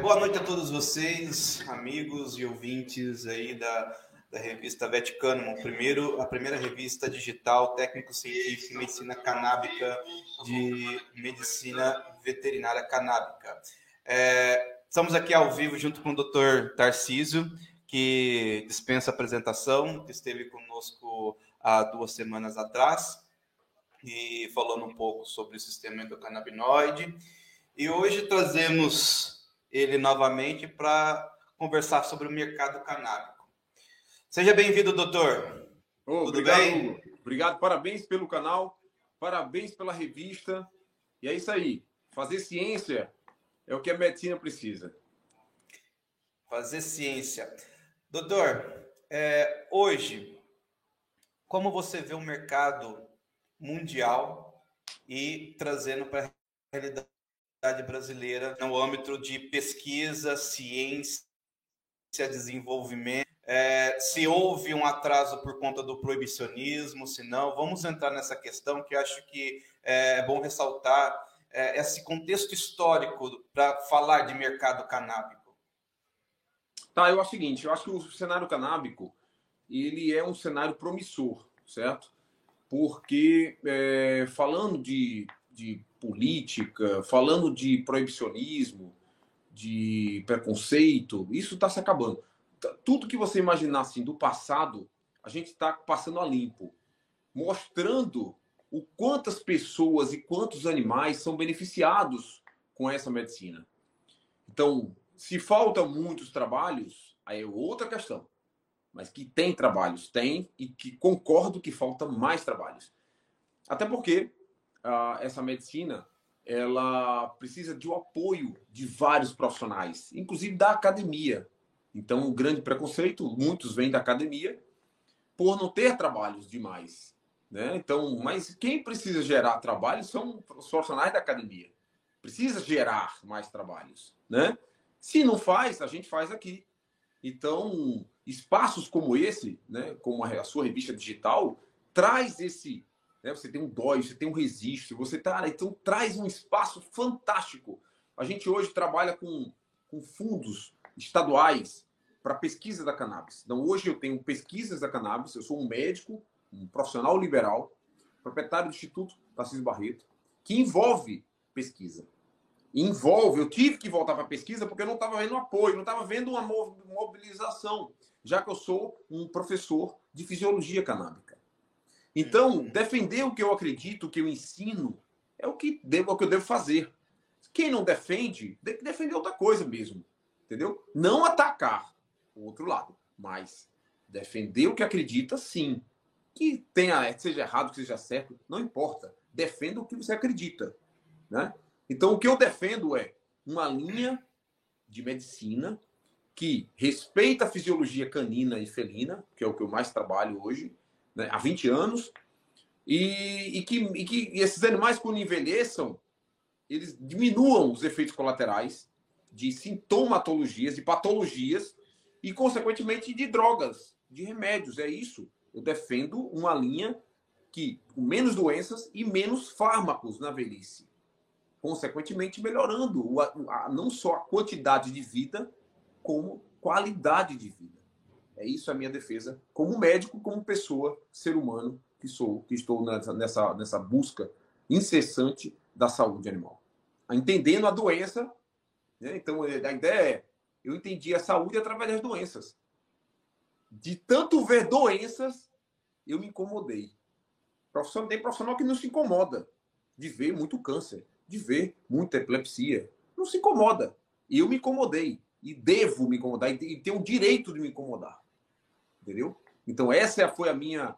Boa noite a todos vocês, amigos e ouvintes aí da, da revista Veticano, primeiro, a primeira revista digital técnico-científica medicina canábica de medicina veterinária canábica. É, estamos aqui ao vivo junto com o Dr. Tarcísio, que dispensa apresentação, que esteve conosco há duas semanas atrás e falando um pouco sobre o sistema endocannabinoide. E hoje trazemos ele novamente para conversar sobre o mercado canábico. Seja bem-vindo, doutor. Oh, Tudo obrigado, bem? Hugo. Obrigado, parabéns pelo canal, parabéns pela revista. E é isso aí. Fazer ciência é o que a medicina precisa. Fazer ciência. Doutor, é, hoje, como você vê o mercado mundial e trazendo para a realidade brasileira no âmbito de pesquisa, ciência, desenvolvimento. É, se houve um atraso por conta do proibicionismo, se não, vamos entrar nessa questão que acho que é bom ressaltar é, esse contexto histórico para falar de mercado canábico. Tá, eu acho o seguinte, eu acho que o cenário canábico ele é um cenário promissor, certo? porque é, falando de, de política, falando de proibicionismo, de preconceito, isso está se acabando. Tudo que você imaginar assim, do passado, a gente está passando a limpo, mostrando o quantas pessoas e quantos animais são beneficiados com essa medicina. Então, se faltam muitos trabalhos, aí é outra questão mas que tem trabalhos, tem, e que concordo que falta mais trabalhos. Até porque essa medicina ela precisa de um apoio de vários profissionais, inclusive da academia. Então, o grande preconceito, muitos vêm da academia por não ter trabalhos demais. Né? Então, mas quem precisa gerar trabalho são os profissionais da academia. Precisa gerar mais trabalhos. Né? Se não faz, a gente faz aqui. Então, espaços como esse, né, como a sua revista digital, traz esse. Né, você tem um DOI, você tem um registro, você tá. Então, traz um espaço fantástico. A gente hoje trabalha com, com fundos estaduais para pesquisa da cannabis. Então, hoje eu tenho pesquisas da cannabis, eu sou um médico, um profissional liberal, proprietário do Instituto Tarcísio Barreto, que envolve pesquisa envolve. Eu tive que voltar para a pesquisa porque eu não estava vendo apoio, não estava vendo uma mobilização, já que eu sou um professor de fisiologia canábica. Então, defender o que eu acredito, o que eu ensino, é o que, devo, é o que eu devo fazer. Quem não defende, tem que defender outra coisa mesmo. Entendeu? Não atacar o outro lado, mas defender o que acredita, sim. Que tenha, seja errado, que seja certo, não importa. Defenda o que você acredita. Né? Então, o que eu defendo é uma linha de medicina que respeita a fisiologia canina e felina, que é o que eu mais trabalho hoje, né, há 20 anos, e, e, que, e que esses animais, quando envelheçam, eles diminuam os efeitos colaterais de sintomatologias, de patologias e, consequentemente, de drogas, de remédios. É isso. Eu defendo uma linha que com menos doenças e menos fármacos na velhice consequentemente melhorando a, não só a quantidade de vida, como qualidade de vida. É isso a minha defesa como médico, como pessoa, ser humano que sou, que estou nessa, nessa, nessa busca incessante da saúde animal. Entendendo a doença, né? então a ideia é, eu entendi a saúde através das doenças. De tanto ver doenças, eu me incomodei. Profissional, tem profissional que não se incomoda de ver muito câncer de ver muita epilepsia. Não se incomoda. Eu me incomodei. E devo me incomodar. E tenho o direito de me incomodar. Entendeu? Então, essa foi a minha.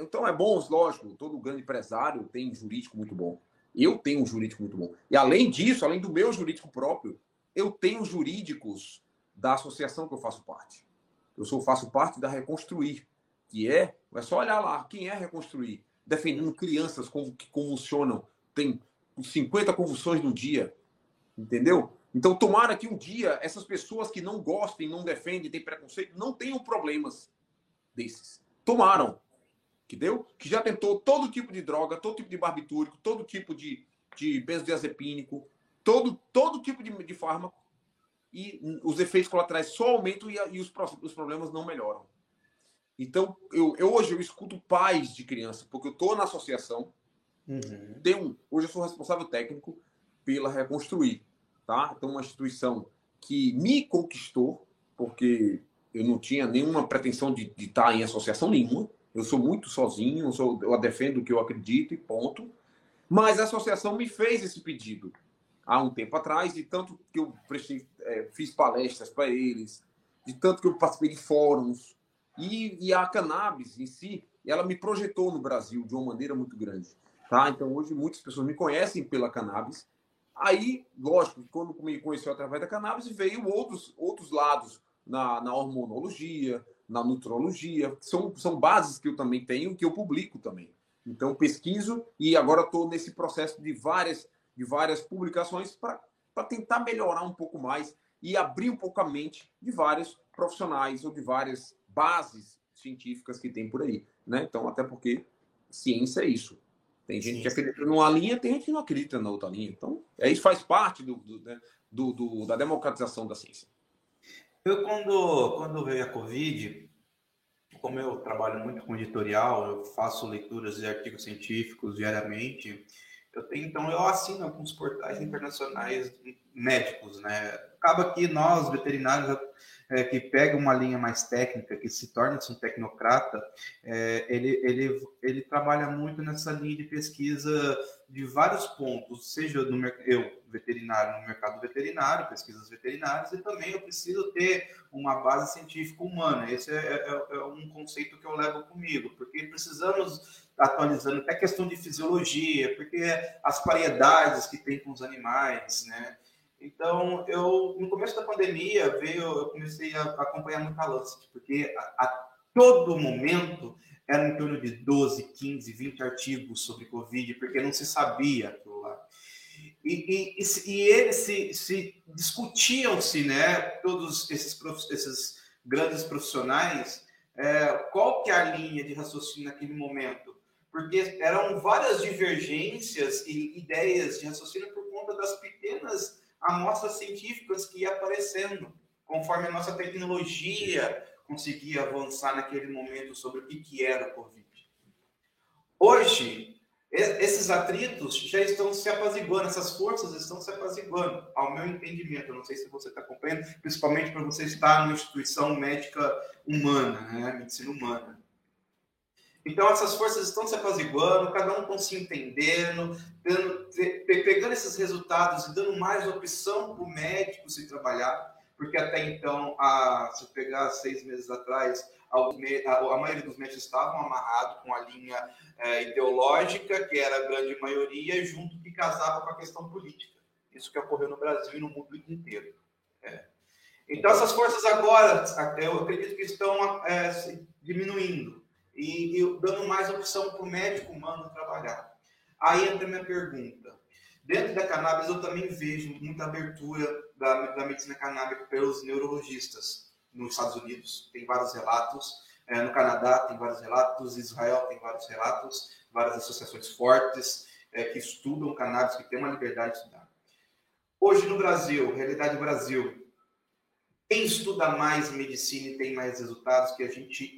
Então, é bom, lógico, todo grande empresário tem um jurídico muito bom. Eu tenho um jurídico muito bom. E além disso, além do meu jurídico próprio, eu tenho jurídicos da associação que eu faço parte. Eu sou, faço parte da Reconstruir, que é, é só olhar lá, quem é Reconstruir? Defendendo crianças que convulsionam, tem 50 convulsões no dia. Entendeu? Então, tomara que um dia essas pessoas que não gostem, não defendem, têm preconceito, não tenham problemas desses. Tomaram. Que deu? Que já tentou todo tipo de droga, todo tipo de barbitúrico, todo tipo de, de benzodiazepínico, todo, todo tipo de, de fármaco. e os efeitos colaterais só aumentam e, e os, os problemas não melhoram. Então, eu, eu, hoje eu escuto pais de criança, porque eu estou na associação. Uhum. Tenho, hoje eu sou responsável técnico pela Reconstruir, tá? Então, uma instituição que me conquistou, porque eu não tinha nenhuma pretensão de, de estar em associação nenhuma. Eu sou muito sozinho, eu, sou, eu defendo o que eu acredito e ponto. Mas a associação me fez esse pedido há um tempo atrás, de tanto que eu prestei, é, fiz palestras para eles, de tanto que eu participei de fóruns. E, e, a cannabis em si, ela me projetou no Brasil de uma maneira muito grande. Tá? Então, hoje, muitas pessoas me conhecem pela cannabis. Aí, lógico, quando me conheceu através da cannabis, veio outros, outros lados na, na hormonologia, na nutrologia, são, são bases que eu também tenho, que eu publico também. Então, pesquiso e agora estou nesse processo de várias, de várias publicações para tentar melhorar um pouco mais e abrir um pouco a mente de vários profissionais ou de várias bases científicas que tem por aí. Né? Então, até porque ciência é isso. Tem gente Sim. que acredita numa linha, tem gente que não acredita na outra linha. Então, é, isso faz parte do, do, né, do, do da democratização da ciência. Eu, quando, quando veio a Covid, como eu trabalho muito com editorial, eu faço leituras de artigos científicos diariamente, eu tenho, então eu assino alguns portais internacionais médicos, né? Acaba que nós, veterinários, é, que pega uma linha mais técnica, que se torna um tecnocrata, é, ele, ele, ele trabalha muito nessa linha de pesquisa de vários pontos, seja no eu veterinário no mercado veterinário, pesquisas veterinárias, e também eu preciso ter uma base científica humana. Esse é, é, é um conceito que eu levo comigo, porque precisamos atualizando até questão de fisiologia, porque as variedades que tem com os animais, né? Então, eu no começo da pandemia veio, eu comecei a acompanhar muito a Lancet, porque a, a todo momento eram em torno de 12, 15, 20 artigos sobre Covid, porque não se sabia aquilo lá. E, e, e, eles se, se discutiam-se, né, todos esses, esses grandes profissionais, é, qual que é a linha de raciocínio naquele momento? Porque eram várias divergências e ideias de raciocínio por conta das pequenas amostras científicas que ia aparecendo, conforme a nossa tecnologia conseguia avançar naquele momento sobre o que, era o Covid. Hoje, esses atritos já estão se apaziguando, essas forças estão se apaziguando, ao meu entendimento. Eu não sei se você está acompanhando, principalmente para você estar numa instituição médica humana, né? medicina humana. Então, essas forças estão se apaziguando, cada um estão se entendendo, dando, pegando esses resultados e dando mais opção para o médico se trabalhar, porque até então, a, se pegar seis meses atrás, a, a, maioria dos médicos estavam amarrados com a linha é, ideológica, que era a grande maioria, junto que casava com a questão política. Isso que ocorreu no Brasil e no mundo inteiro. É. Então, essas forças agora, eu acredito que estão é, diminuindo e, e dando mais opção para o médico humano trabalhar. Aí entra minha pergunta. Dentro da cannabis, eu também vejo muita abertura da, da medicina canábica pelos neurologistas nos Estados Unidos. Tem vários relatos. É, no Canadá, tem vários relatos. Israel, tem vários relatos. Várias associações fortes é, que estudam cannabis, que têm uma liberdade de estudar. Hoje, no Brasil, realidade do Brasil, quem estuda mais medicina e tem mais resultados que a gente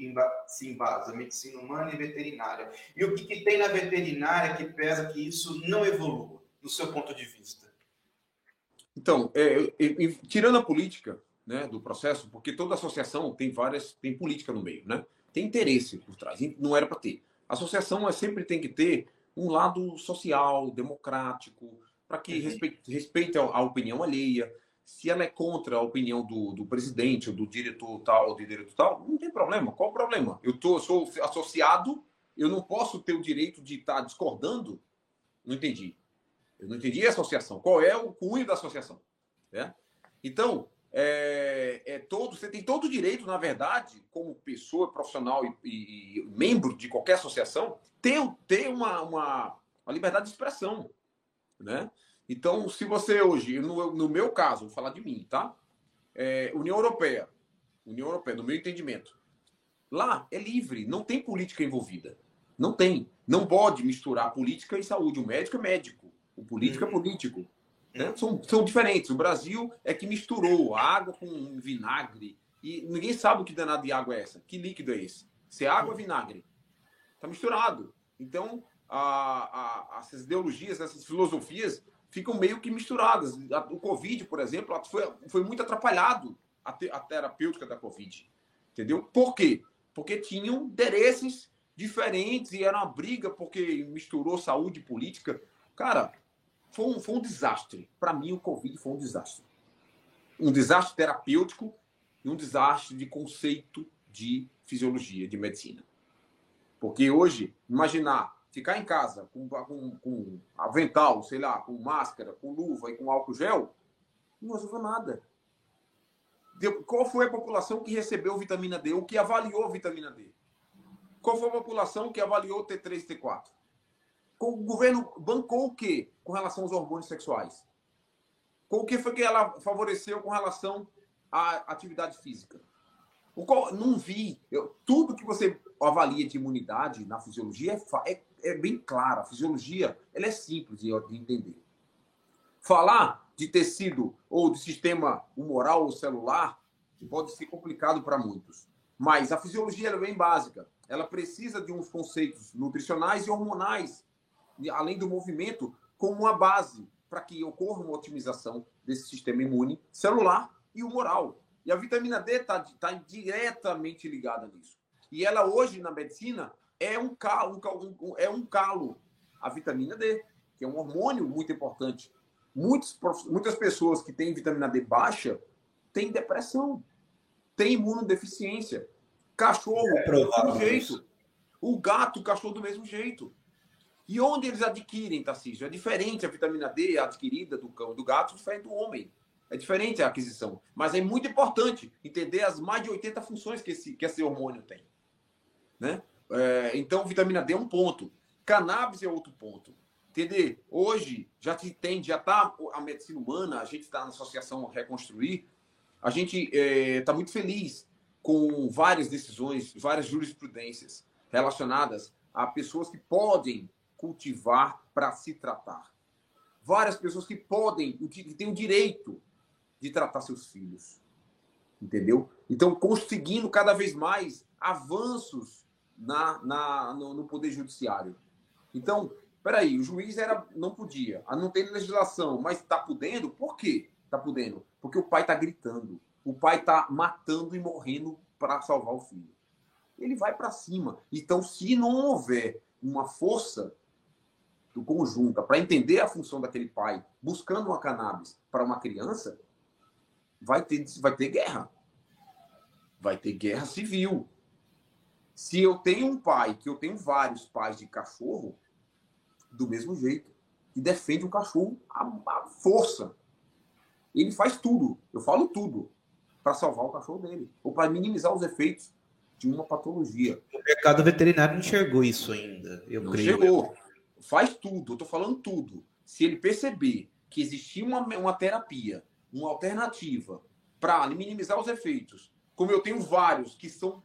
se embasa, medicina humana e veterinária. E o que, que tem na veterinária que pesa que isso não evolua, do seu ponto de vista? Então, é, é, tirando a política né, do processo, porque toda associação tem várias, tem política no meio, né? Tem interesse por trás, não era para ter. A associação é, sempre tem que ter um lado social, democrático, para que uhum. respeite, respeite a, a opinião alheia, se ela é contra a opinião do, do presidente ou do diretor tal ou do diretor tal, não tem problema. Qual o problema? Eu tô, sou associado, eu não posso ter o direito de estar discordando? Não entendi. Eu não entendi a associação. Qual é o cunho da associação? Né? Então, é, é, todo, você tem todo o direito, na verdade, como pessoa profissional e, e, e membro de qualquer associação, ter, ter uma, uma, uma liberdade de expressão. Né? Então, se você hoje, no, no meu caso, vou falar de mim, tá? É, União Europeia, União Europeia, no meu entendimento, lá é livre, não tem política envolvida. Não tem. Não pode misturar política e saúde. O médico é médico, o político é uhum. político. Né? São, são diferentes. O Brasil é que misturou água com vinagre. E ninguém sabe o que danado de água é essa. Que líquido é esse? Se é água ou vinagre. Está misturado. Então, a, a, essas ideologias, essas filosofias ficam meio que misturadas. O Covid, por exemplo, foi, foi muito atrapalhado a, te, a terapêutica da Covid. Entendeu? Por quê? Porque tinham interesses diferentes e era uma briga porque misturou saúde e política. Cara, foi um, foi um desastre. Para mim, o Covid foi um desastre. Um desastre terapêutico e um desastre de conceito de fisiologia, de medicina. Porque hoje, imaginar ficar em casa com, com, com avental, sei lá, com máscara, com luva e com álcool gel, não resolveu nada. Qual foi a população que recebeu vitamina D, ou que avaliou vitamina D? Qual foi a população que avaliou T3 e T4? O governo bancou o quê com relação aos hormônios sexuais? Com o que foi que ela favoreceu com relação à atividade física? O qual, não vi. Eu, tudo que você avalia de imunidade na fisiologia é, é, é bem claro. A fisiologia ela é simples de, de entender. Falar de tecido ou de sistema humoral ou celular pode ser complicado para muitos. Mas a fisiologia é bem básica. Ela precisa de uns conceitos nutricionais e hormonais além do movimento, como uma base para que ocorra uma otimização desse sistema imune celular e humoral. E a vitamina D está tá diretamente ligada nisso. E ela hoje na medicina é um calo, é um calo, a vitamina D, que é um hormônio muito importante. Muitos, muitas pessoas que têm vitamina D baixa têm depressão, têm imunodeficiência. Cachorro, é do mesmo jeito. O gato, o cachorro do mesmo jeito. E onde eles adquirem, Tarcísio? É diferente a vitamina D adquirida do cão do gato, diferente do homem. É diferente a aquisição. Mas é muito importante entender as mais de 80 funções que esse, que esse hormônio tem. Né? É, então, vitamina D é um ponto. Cannabis é outro ponto. Entender? Hoje já se tem, já está a medicina humana, a gente está na Associação Reconstruir, a gente está é, tá muito feliz com várias decisões, várias jurisprudências relacionadas a pessoas que podem cultivar para se tratar. Várias pessoas que podem, que têm o direito de tratar seus filhos. Entendeu? Então, conseguindo cada vez mais avanços na, na, no, no Poder Judiciário. Então, peraí, o juiz era, não podia, ah, não tem legislação, mas está podendo? Por quê? Está podendo? Porque o pai está gritando. O pai está matando e morrendo para salvar o filho. Ele vai para cima. Então, se não houver uma força do conjunto, para entender a função daquele pai, buscando uma cannabis para uma criança, vai ter, vai ter guerra. Vai ter guerra civil. Se eu tenho um pai, que eu tenho vários pais de cachorro, do mesmo jeito, que defende o cachorro à, força. Ele faz tudo, eu falo tudo, para salvar o cachorro dele, ou para minimizar os efeitos de uma patologia. O mercado veterinário não enxergou isso ainda, eu não creio. Chegou faz tudo, eu tô falando tudo. Se ele perceber que existia uma, uma terapia, uma alternativa para minimizar os efeitos, como eu tenho vários que são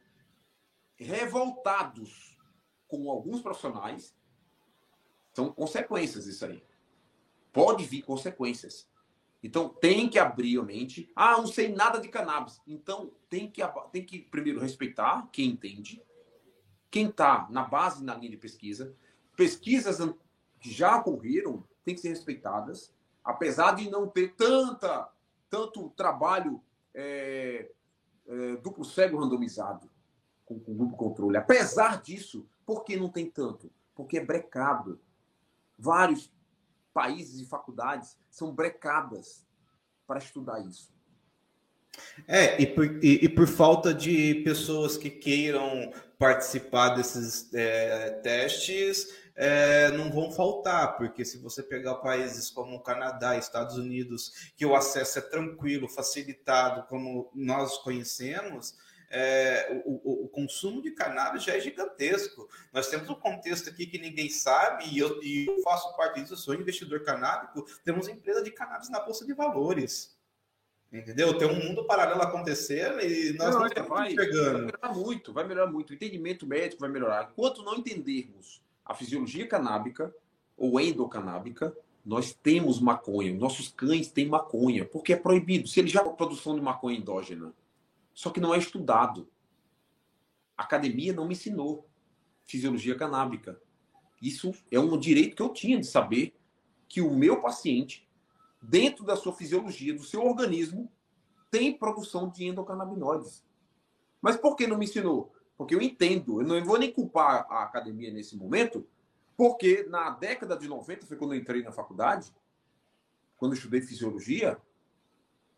revoltados com alguns profissionais, são consequências isso aí. Pode vir consequências. Então tem que abrir a mente. Ah, não sei nada de cannabis. Então tem que, tem que primeiro respeitar quem entende, quem está na base na linha de pesquisa, pesquisas que já ocorreram têm que ser respeitadas, apesar de não ter tanta, tanto trabalho é, é, duplo cego randomizado com, com duplo controle. Apesar disso, por que não tem tanto? Porque é brecado. Vários países e faculdades são brecadas para estudar isso. É, e por, e, e por, falta de pessoas que queiram participar desses é, testes, é, não vão faltar, porque se você pegar países como Canadá, Estados Unidos, que o acesso é tranquilo, facilitado, como nós conhecemos, é, o, o, consumo de cannabis já é gigantesco. Nós temos um contexto aqui que ninguém sabe, e eu, e eu faço parte disso, eu sou investidor canábico, temos empresa de cannabis na Bolsa de Valores. Entendeu? Tem um mundo paralelo acontecendo e nós não, não estamos vai, enxergando. Vai melhorar muito, vai melhorar muito. O entendimento médico vai melhorar. Enquanto não entendermos a fisiologia canábica ou endocanábica, Nós temos maconha, nossos cães têm maconha, porque é proibido. Se ele já produção de maconha endógena, só que não é estudado. A academia não me ensinou fisiologia canábica. Isso é um direito que eu tinha de saber que o meu paciente, dentro da sua fisiologia, do seu organismo, tem produção de endocannabinoides. Mas por que não me ensinou? Porque eu entendo, eu não vou nem culpar a academia nesse momento, porque na década de 90, foi quando eu entrei na faculdade, quando eu estudei fisiologia,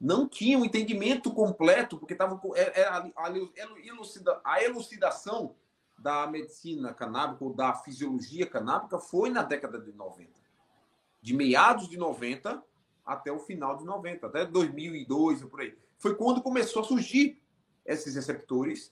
não tinha um entendimento completo, porque estava era a, elucida, a elucidação da medicina canábica ou da fisiologia canábica foi na década de 90. De meados de 90 até o final de 90, até 2002 por aí. Foi quando começou a surgir esses receptores,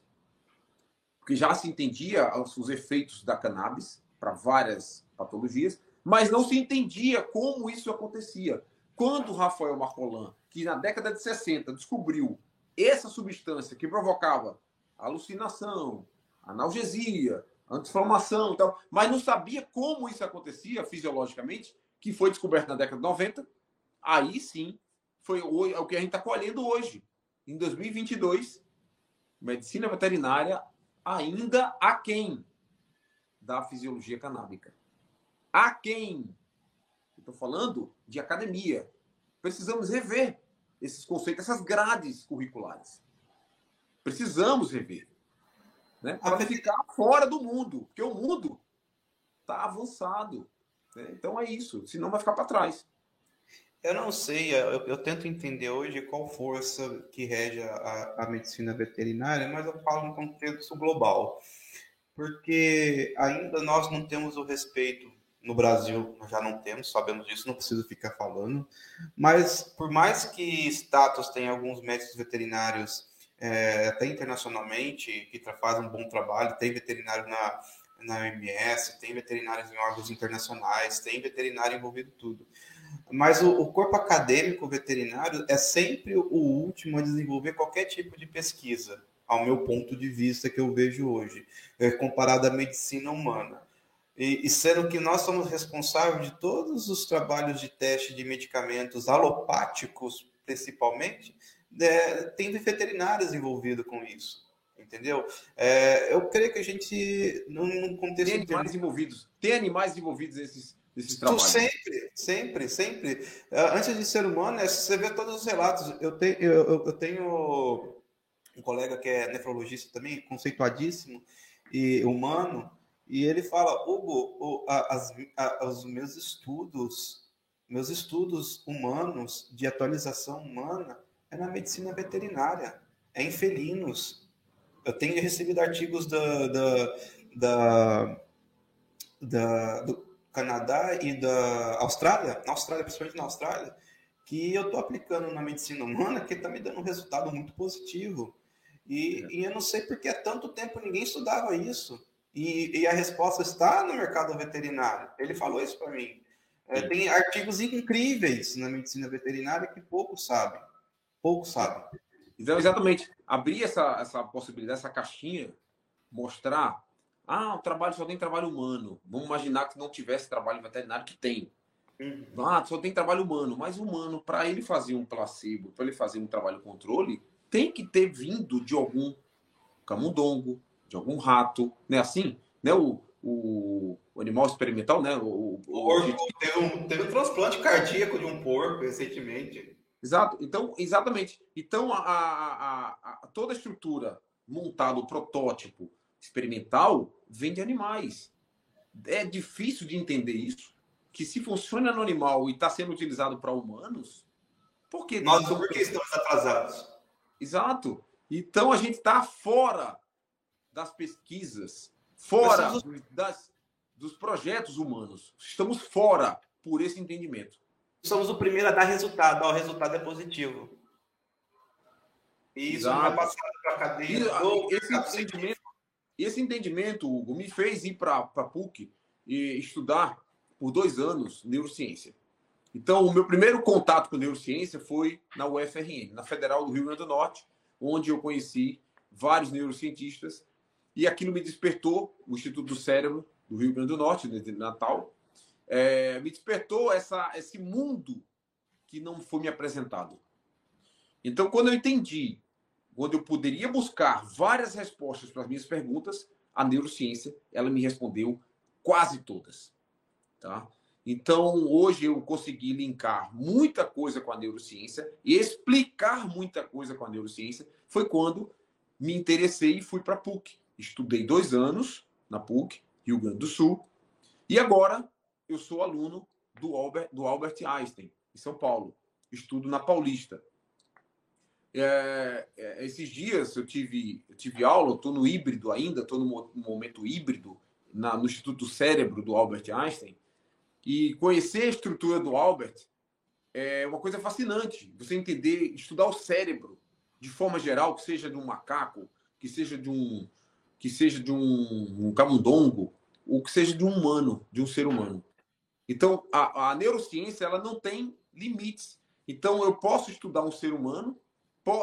que já se entendia os efeitos da cannabis para várias patologias, mas não se entendia como isso acontecia. Quando Rafael Marcolan, que na década de 60 descobriu essa substância que provocava alucinação, analgesia, anti-inflamação e tal, mas não sabia como isso acontecia fisiologicamente, que foi descoberto na década de 90, aí sim foi o que a gente está colhendo hoje. Em 2022, medicina veterinária ainda a quem da fisiologia canábica. A quem? Estou falando de academia. Precisamos rever esses conceitos, essas grades curriculares. Precisamos rever. Né? Para ficar fora do mundo, porque o mundo está avançado. Né? Então é isso, senão vai ficar para trás. Eu não sei, eu, eu, tento entender hoje qual força que rege a, a, medicina veterinária, mas eu falo no contexto global, porque ainda nós não temos o respeito no Brasil, nós já não temos, sabemos disso, não preciso ficar falando, mas por mais que status tenha alguns médicos veterinários, é, até internacionalmente, que fazem um bom trabalho, tem veterinário na, na OMS, tem veterinários em órgãos internacionais, tem veterinário envolvido tudo mas o, o, corpo acadêmico veterinário é sempre o último a desenvolver qualquer tipo de pesquisa, ao meu ponto de vista que eu vejo hoje, é, comparado à medicina humana. E, e, sendo que nós somos responsáveis de todos os trabalhos de teste de medicamentos alopáticos, principalmente, é, tem veterinários envolvidos com isso. Entendeu? É, eu creio que a gente, num contexto. Tem animais envolvidos. Tem animais envolvidos nesses, desses trabalhos. Sempre, sempre, sempre. Ah, antes de ser humano, é, você vê todos os relatos. Eu tenho, eu, eu tenho um colega que é nefrologista também, conceituadíssimo e humano, e ele fala, Hugo, as, os meus estudos, meus estudos humanos de atualização humana é na medicina veterinária, é em felinos. Eu tenho recebido artigos da, da, da, da do, Canadá e da Austrália, na Austrália, principalmente na Austrália, que eu estou aplicando na medicina humana, que está me dando um resultado muito positivo. E, é. e, eu não sei porque há tanto tempo ninguém estudava isso. E, e a resposta está no mercado veterinário. Ele falou isso para mim. É, tem artigos incríveis na medicina veterinária que poucos sabem. Poucos sabem. Então, exatamente. Abrir essa, essa possibilidade, essa caixinha, mostrar ah, o trabalho só tem trabalho humano. Vamos imaginar que não tivesse trabalho veterinário, que tem. Uhum. Ah, só tem trabalho humano. Mas humano, para ele fazer um placebo, para ele fazer um trabalho controle, tem que ter vindo de algum camundongo, de algum rato, né? Assim, né? O, o, o animal experimental, né? O, porco teve um, teve um transplante cardíaco de um porco recentemente. Exato. Então, exatamente. Então, a, a, a, a toda a estrutura montada, o protótipo, experimental vem de animais. É difícil de entender isso. Que se funciona no animal e está sendo utilizado para humanos, por que nós por que estamos atrasados? Exato. Então a gente está fora das pesquisas, fora das, dos projetos humanos. Estamos fora por esse entendimento. Somos o primeiro a dar resultado. o resultado é positivo. E isso Exato. não é passado para a cadeia. Esse entendimento esse entendimento, Hugo, me fez ir para a PUC e estudar por dois anos neurociência. Então, o meu primeiro contato com neurociência foi na UFRN, na Federal do Rio Grande do Norte, onde eu conheci vários neurocientistas e aquilo me despertou o Instituto do Cérebro do Rio Grande do Norte, de Natal, é, me despertou essa, esse mundo que não foi me apresentado. Então, quando eu entendi, quando eu poderia buscar várias respostas para as minhas perguntas, a neurociência, ela me respondeu quase todas. Tá? Então, hoje eu consegui linkar muita coisa com a neurociência e explicar muita coisa com a neurociência. Foi quando me interessei e fui para a PUC. Estudei dois anos na PUC, Rio Grande do Sul, e agora eu sou aluno do Albert, do Albert Einstein, em São Paulo. Estudo na Paulista. É, é, esses dias eu tive, eu tive aula, estou no híbrido ainda, estou no momento híbrido na, no Instituto Cérebro do Albert Einstein. E conhecer a estrutura do Albert é uma coisa fascinante. Você entender, estudar o cérebro de forma geral, que seja de um macaco, que seja de um que seja de um, um camundongo, ou que seja de um humano, de um ser humano. Então, a, a neurociência ela não tem limites. Então, eu posso estudar um ser humano,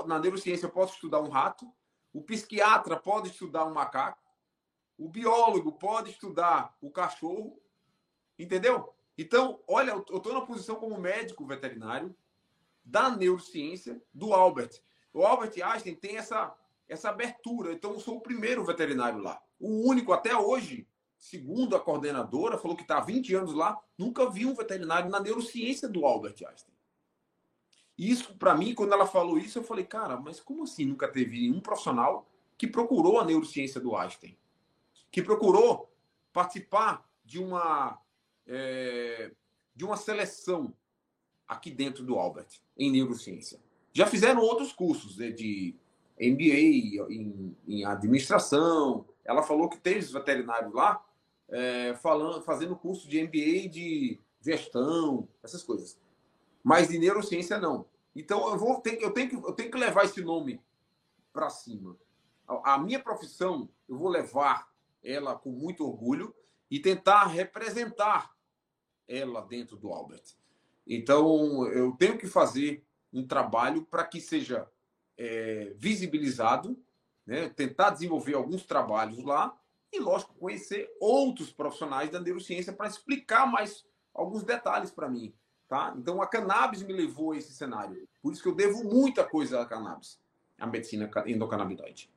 na neurociência eu posso estudar um rato, o psiquiatra pode estudar um macaco, o biólogo pode estudar o cachorro, entendeu? Então, olha, eu estou na posição como médico veterinário da neurociência do Albert. O Albert Einstein tem essa, essa abertura, então eu sou o primeiro veterinário lá. O único até hoje, segundo a coordenadora, falou que está há 20 anos lá, nunca vi um veterinário na neurociência do Albert Einstein. Isso, para mim, quando ela falou isso, eu falei, cara, mas como assim nunca teve nenhum profissional que procurou a neurociência do Einstein? Que procurou participar de uma é, de uma seleção aqui dentro do Albert, em neurociência. Já fizeram outros cursos né, de MBA em, em, administração. Ela falou que tem os veterinários lá é, falando, fazendo curso de MBA de gestão, essas coisas. Mas de neurociência não. Então eu vou ter, eu tenho que eu tenho que levar esse nome para cima. A, a minha profissão eu vou levar ela com muito orgulho e tentar representar ela dentro do Albert. Então, eu tenho que fazer um trabalho para que seja é, visibilizado, né? tentar desenvolver alguns trabalhos lá e, lógico, conhecer outros profissionais da neurociência para explicar mais alguns detalhes para mim. Tá? Então, a cannabis me levou a esse cenário. Por isso que eu devo muita coisa à cannabis, à medicina endocannabinoide.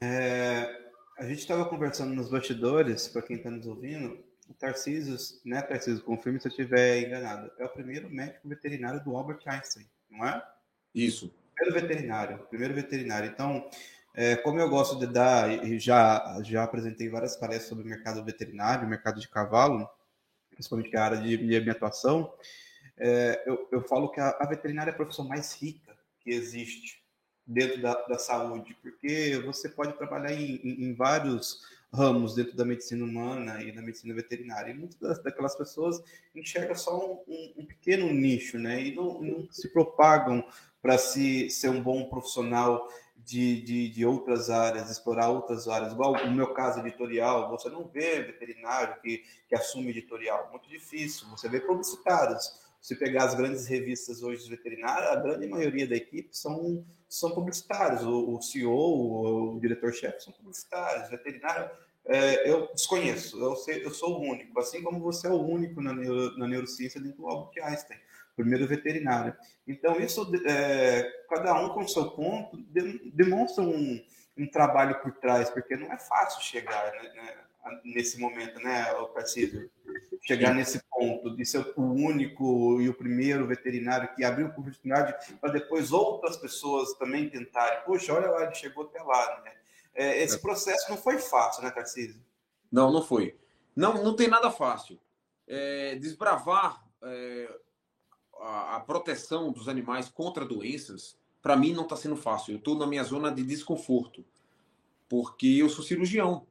É, a gente estava conversando nos bastidores, para quem está nos ouvindo, o Tarcísio, né, Tarcísio, confirme se eu estiver enganado, é o primeiro médico veterinário do Albert Einstein, não é? Isso. Primeiro veterinário, primeiro veterinário. Então, é, como eu gosto de dar, já, já apresentei várias palestras sobre o mercado veterinário, mercado de cavalo, principalmente que é a área de, de minha atuação, é, eu, eu falo que a, a veterinária é a profissão mais rica que existe dentro da, da saúde, porque você pode trabalhar em, em, em vários ramos dentro da medicina humana e da medicina veterinária. E muitas daquelas pessoas enxergam só um, um, um pequeno nicho, né? E não, não se propagam para se ser um bom profissional de, de, de, outras áreas, explorar outras áreas. Igual o meu caso editorial, você não vê veterinário que, que assume editorial, muito difícil. Você vê publicitários. Se pegar as grandes revistas hoje veterinárias, a grande maioria da equipe são, são publicitários. O, o CEO, o, o diretor-chefe são publicitários. Veterinário, é, eu desconheço. Eu, sei, eu sou o único. Assim como você é o único na, neuro, na neurociência dentro do Albert Einstein primeiro veterinário. Então, isso, é, cada um com o seu ponto, de, demonstra um, um, trabalho por trás, porque não é fácil chegar né, né nesse momento, né, o Tarcísio? Chegar nesse ponto de ser o único e o primeiro veterinário que abriu oportunidade para depois outras pessoas também tentarem. Puxa, olha lá, ele chegou até lá, né? É, esse processo não foi fácil, né, Tarcísio? Não, não foi. Não, não tem nada fácil. É, desbravar é, a, proteção dos animais contra doenças, para mim não está sendo fácil. Eu estou na minha zona de desconforto, porque eu sou cirurgião.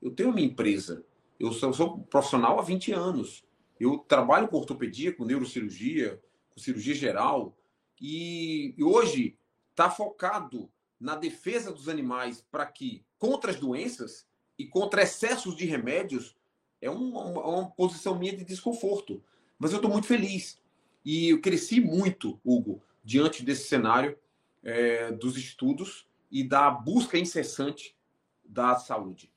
Eu tenho minha empresa. Eu sou, sou profissional há 20 anos. Eu trabalho com ortopedia, com neurocirurgia, com cirurgia geral. E, e hoje está focado na defesa dos animais para que, contra as doenças e contra excessos de remédios, é uma, uma posição minha de desconforto. Mas eu estou muito feliz. E eu cresci muito, Hugo, diante desse cenário é, dos estudos e da busca incessante da saúde.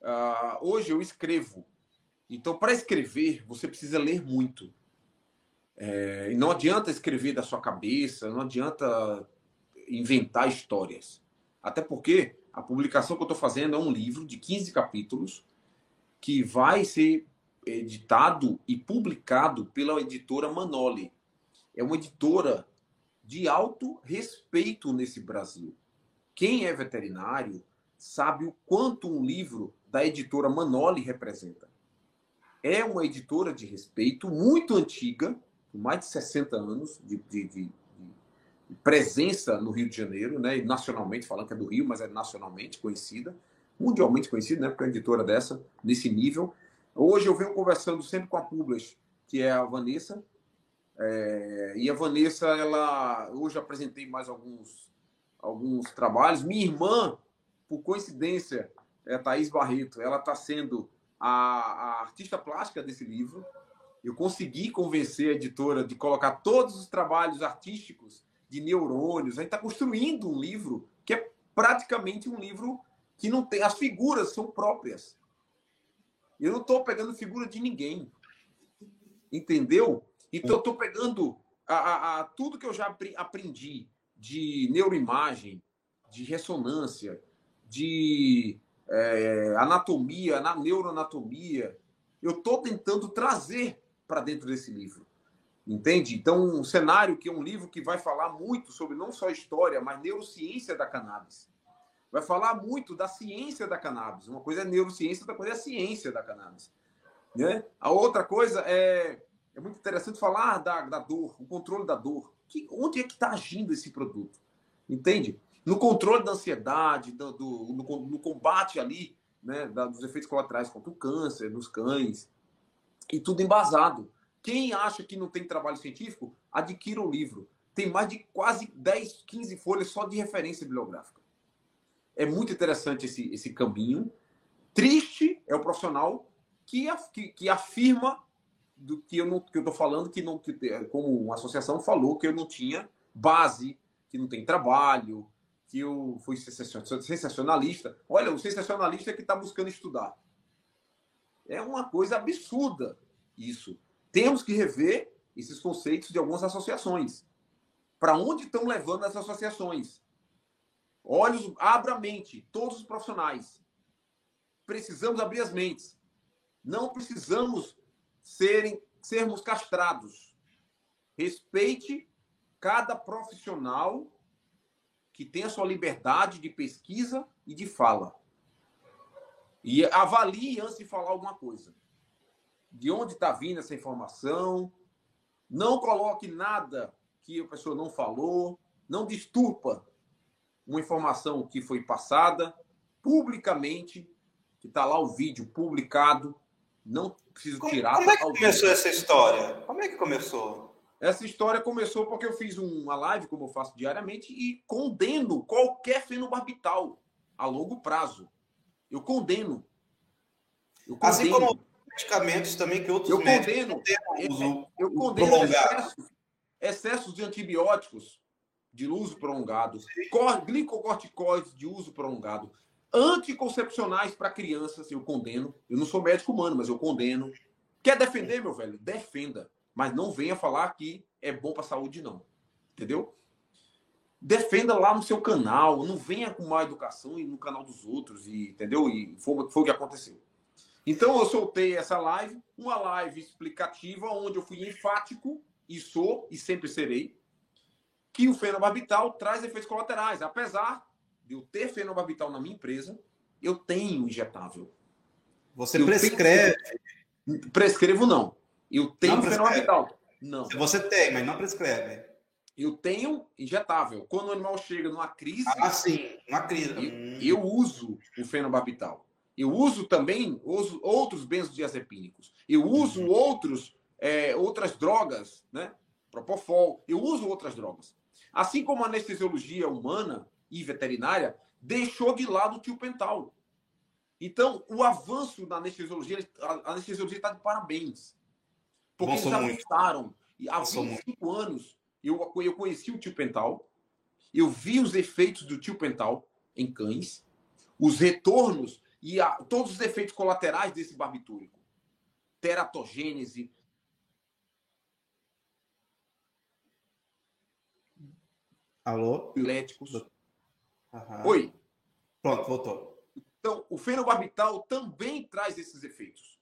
Uh, hoje eu escrevo Então, para escrever, você precisa ler muito. É, e não adianta escrever da sua cabeça, não adianta inventar histórias. Até porque a publicação que eu estou fazendo é um livro de 15 capítulos que vai ser editado e publicado pela editora Manoli. É uma editora de alto respeito nesse Brasil. Quem é veterinário sabe o quanto um livro da editora Manoli representa é uma editora de respeito, muito antiga, com mais de 60 anos de, de, de, de presença no Rio de Janeiro, né? E nacionalmente, falando que é do Rio, mas é nacionalmente conhecida, mundialmente conhecida, né? Porque é uma editora dessa, nesse nível. Hoje eu venho conversando sempre com a Publish, que é a Vanessa. É, e a Vanessa, ela hoje apresentei mais alguns, alguns trabalhos. Minha irmã, por coincidência, é a Thaís Barreto, ela está sendo a, a artista plástica desse livro. Eu consegui convencer a editora de colocar todos os trabalhos artísticos de neurônios. A gente está construindo um livro que é praticamente um livro que não tem. As figuras são próprias. Eu não estou pegando figura de ninguém. Entendeu? Então, eu estou pegando a, a, a, tudo que eu já aprendi de neuroimagem, de ressonância, de é, anatomia, na neuroanatomia, eu estou tentando trazer para dentro desse livro. Entende? Então, um cenário que é um livro que vai falar muito sobre não só história, mas neurociência da cannabis. Vai falar muito da ciência da cannabis. Uma coisa é neurociência, outra coisa é a ciência da cannabis. Né? A outra coisa é, é muito interessante falar da, da dor, o controle da dor. Que, onde é que está agindo esse produto? Entende? no controle da ansiedade, do, do no, no, combate ali, né, dos efeitos colaterais contra o câncer, nos cães, e tudo embasado. Quem acha que não tem trabalho científico, adquira o livro. Tem mais de quase 10, 15 folhas só de referência bibliográfica. É muito interessante esse, esse caminho. Triste é o profissional que, que, que afirma do que eu não que eu estou falando que não que, como uma associação falou que eu não tinha base, que não tem trabalho, que eu fui sensacionalista. Olha, o sensacionalista é que está buscando estudar. É uma coisa absurda isso. Temos que rever esses conceitos de algumas associações. Para onde estão levando as associações? Olhos, abra a mente, todos os profissionais. Precisamos abrir as mentes. Não precisamos serem, sermos castrados. Respeite cada profissional que tem a sua liberdade de pesquisa e de fala. E avalie antes de falar alguma coisa. De onde está vindo essa informação. Não coloque nada que a pessoa não falou. Não disturpa uma informação que foi passada publicamente, que está lá o vídeo publicado. Não preciso tirar. Como, como é que começou essa história? Como é que começou? Essa história começou porque eu fiz uma live, como eu faço diariamente, e condeno qualquer fenobarbital a longo prazo. Eu condeno. Eu condeno. Assim como medicamentos também que outros eu condeno, uso, eu condeno excessos, excessos de antibióticos de uso prolongado, glicocorticoides de uso prolongado, anticoncepcionais para crianças, eu condeno. Eu não sou médico humano, mas eu condeno. Quer defender, meu velho? Defenda. Mas não venha falar que é bom para a saúde, não. Entendeu? Defenda lá no seu canal, não venha com má educação e no canal dos outros, e, entendeu? E foi, foi o que aconteceu. Então eu soltei essa live, uma live explicativa, onde eu fui enfático, e sou, e sempre serei, que o fenobarbital traz efeitos colaterais. Apesar de eu ter fenobarbital na minha empresa, eu tenho injetável. Você eu prescreve? Tenho... Prescrevo não. Eu tenho não fenobarbital. Não. Você tem, mas não prescreve. Eu tenho injetável. Quando o animal chega numa crise. Ah, sim, uma crise. Eu, hum. eu uso o fenobarbital. Eu uso também uso outros benzodiazepínicos. Eu uso uhum. outros, é, outras drogas, né? Propofol. Eu uso outras drogas. Assim como a anestesiologia humana e veterinária deixou de lado o tiopental. Então, o avanço na anestesiologia, a anestesiologia está de parabéns. Porque eles avançaram. E há 25 anos eu, eu conheci o tio Pental, eu vi os efeitos do tio Pental em cães, os retornos e a, todos os efeitos colaterais desse barbitúrico. teratogênese. Alô? Uhum. Oi. Pronto, voltou. Então, o fenobarbital também traz esses efeitos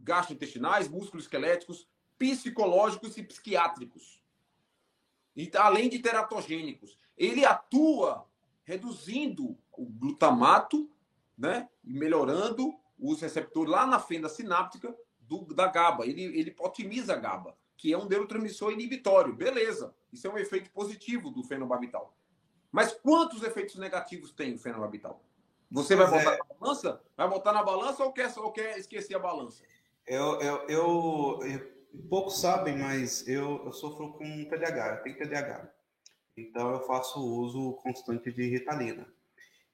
gastrointestinais, músculos esqueléticos, psicológicos e psiquiátricos. E, além de teratogênicos. Ele atua reduzindo o glutamato né, e melhorando os receptores lá na fenda sináptica do, da GABA. Ele, ele otimiza a GABA, que é um neurotransmissor inibitório. Beleza, isso é um efeito positivo do fenobarbital. Mas quantos efeitos negativos tem o fenobarbital? Você vai botar é. na balança? Vai botar na balança ou quer, ou quer esquecer a balança? Eu, eu, eu, eu poucos sabem, mas eu, eu sofro com TDAH, eu tenho TDAH. Então eu faço uso constante de Ritalina.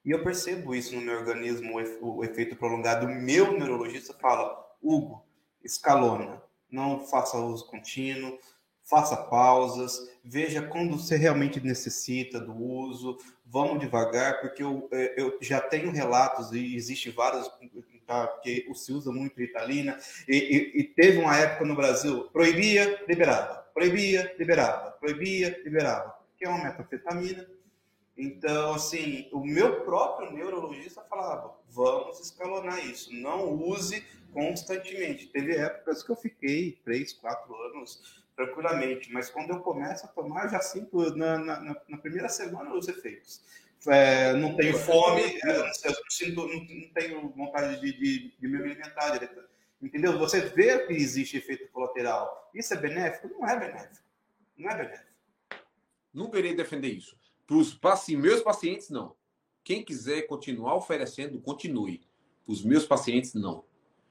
E eu percebo isso no meu organismo, o efeito prolongado. O meu neurologista fala, Hugo, escalona, não faça uso contínuo, faça pausas, veja quando você realmente necessita do uso, vamos devagar, porque eu, é, eu já tenho relatos, e existe vários, tá, que se usa muito Ritalina, e, e, e, teve uma época no Brasil, proibia, liberava, proibia, liberava, proibia, liberava, que é uma metafetamina. Então, assim, o meu próprio neurologista falava, vamos escalonar isso, não use constantemente. Teve épocas que eu fiquei três, quatro anos tranquilamente, mas quando eu começo a tomar, eu já sinto na, na, na primeira semana os efeitos. É, não tenho fome, é, eu, sinto, não, não, tenho vontade de, de, de me alimentar Entendeu? Você vê que existe efeito colateral. Isso é benéfico? Não é benéfico. Não é benéfico. Nunca irei defender isso. Para os paci meus pacientes, não. Quem quiser continuar oferecendo, continue. Para os meus pacientes, não.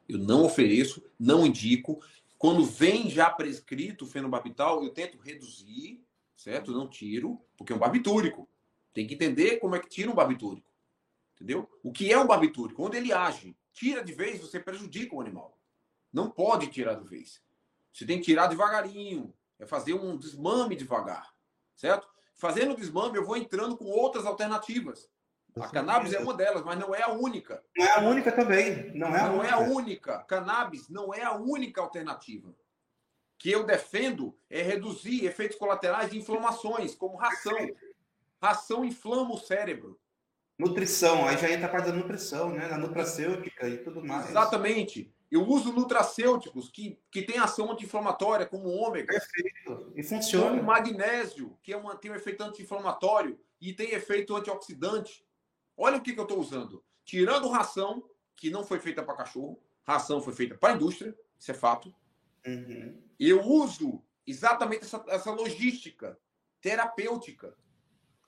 Eu não ofereço, não indico. Quando vem já prescrito o fenobarbital, eu tento reduzir, certo? Não tiro, porque é um barbitúrico. Tem que entender como é que tira um barbitúrico. Entendeu? O que é um barbitúrico? Onde ele age. Tira de vez, você prejudica o animal. Não pode tirar de vez. Você tem que tirar devagarinho. É fazer um desmame devagar. Certo? Fazendo o desmame, eu vou entrando com outras alternativas. A cannabis é uma delas, mas não é a única. Não é a única também. Não é a, não única. É a única. Cannabis não é a única alternativa. Que eu defendo é reduzir efeitos colaterais de inflamações, como ração. Ração inflama o cérebro. Nutrição, aí já entra a parte da nutrição, né? Na nutracêutica e tudo mais. Exatamente. Eu uso nutracêuticos que, que têm ação anti-inflamatória, como ômega. Perfeito. E funciona. Como magnésio, que é uma, tem um efeito anti-inflamatório e tem efeito antioxidante. Olha o que, que eu estou usando. Tirando ração, que não foi feita para cachorro, ração foi feita para a indústria, isso é fato. Uhum. Eu uso exatamente essa, essa logística terapêutica.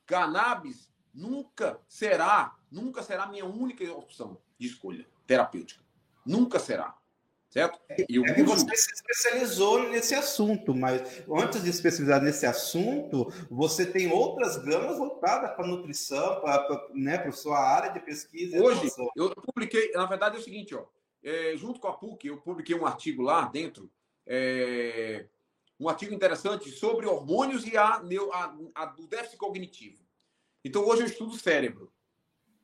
Cannabis nunca será, nunca será minha única opção de escolha terapêutica. Nunca será. Certo? Eu é que você se especializou nesse assunto, mas antes de especializar nesse assunto, você tem outras gamas voltadas para nutrição, para né, a sua área de pesquisa. Hoje, eu publiquei, na verdade é o seguinte, ó, é, junto com a PUC, eu publiquei um artigo lá dentro, é, um artigo interessante sobre hormônios e a, a, a, o déficit cognitivo. Então, hoje eu estudo o cérebro.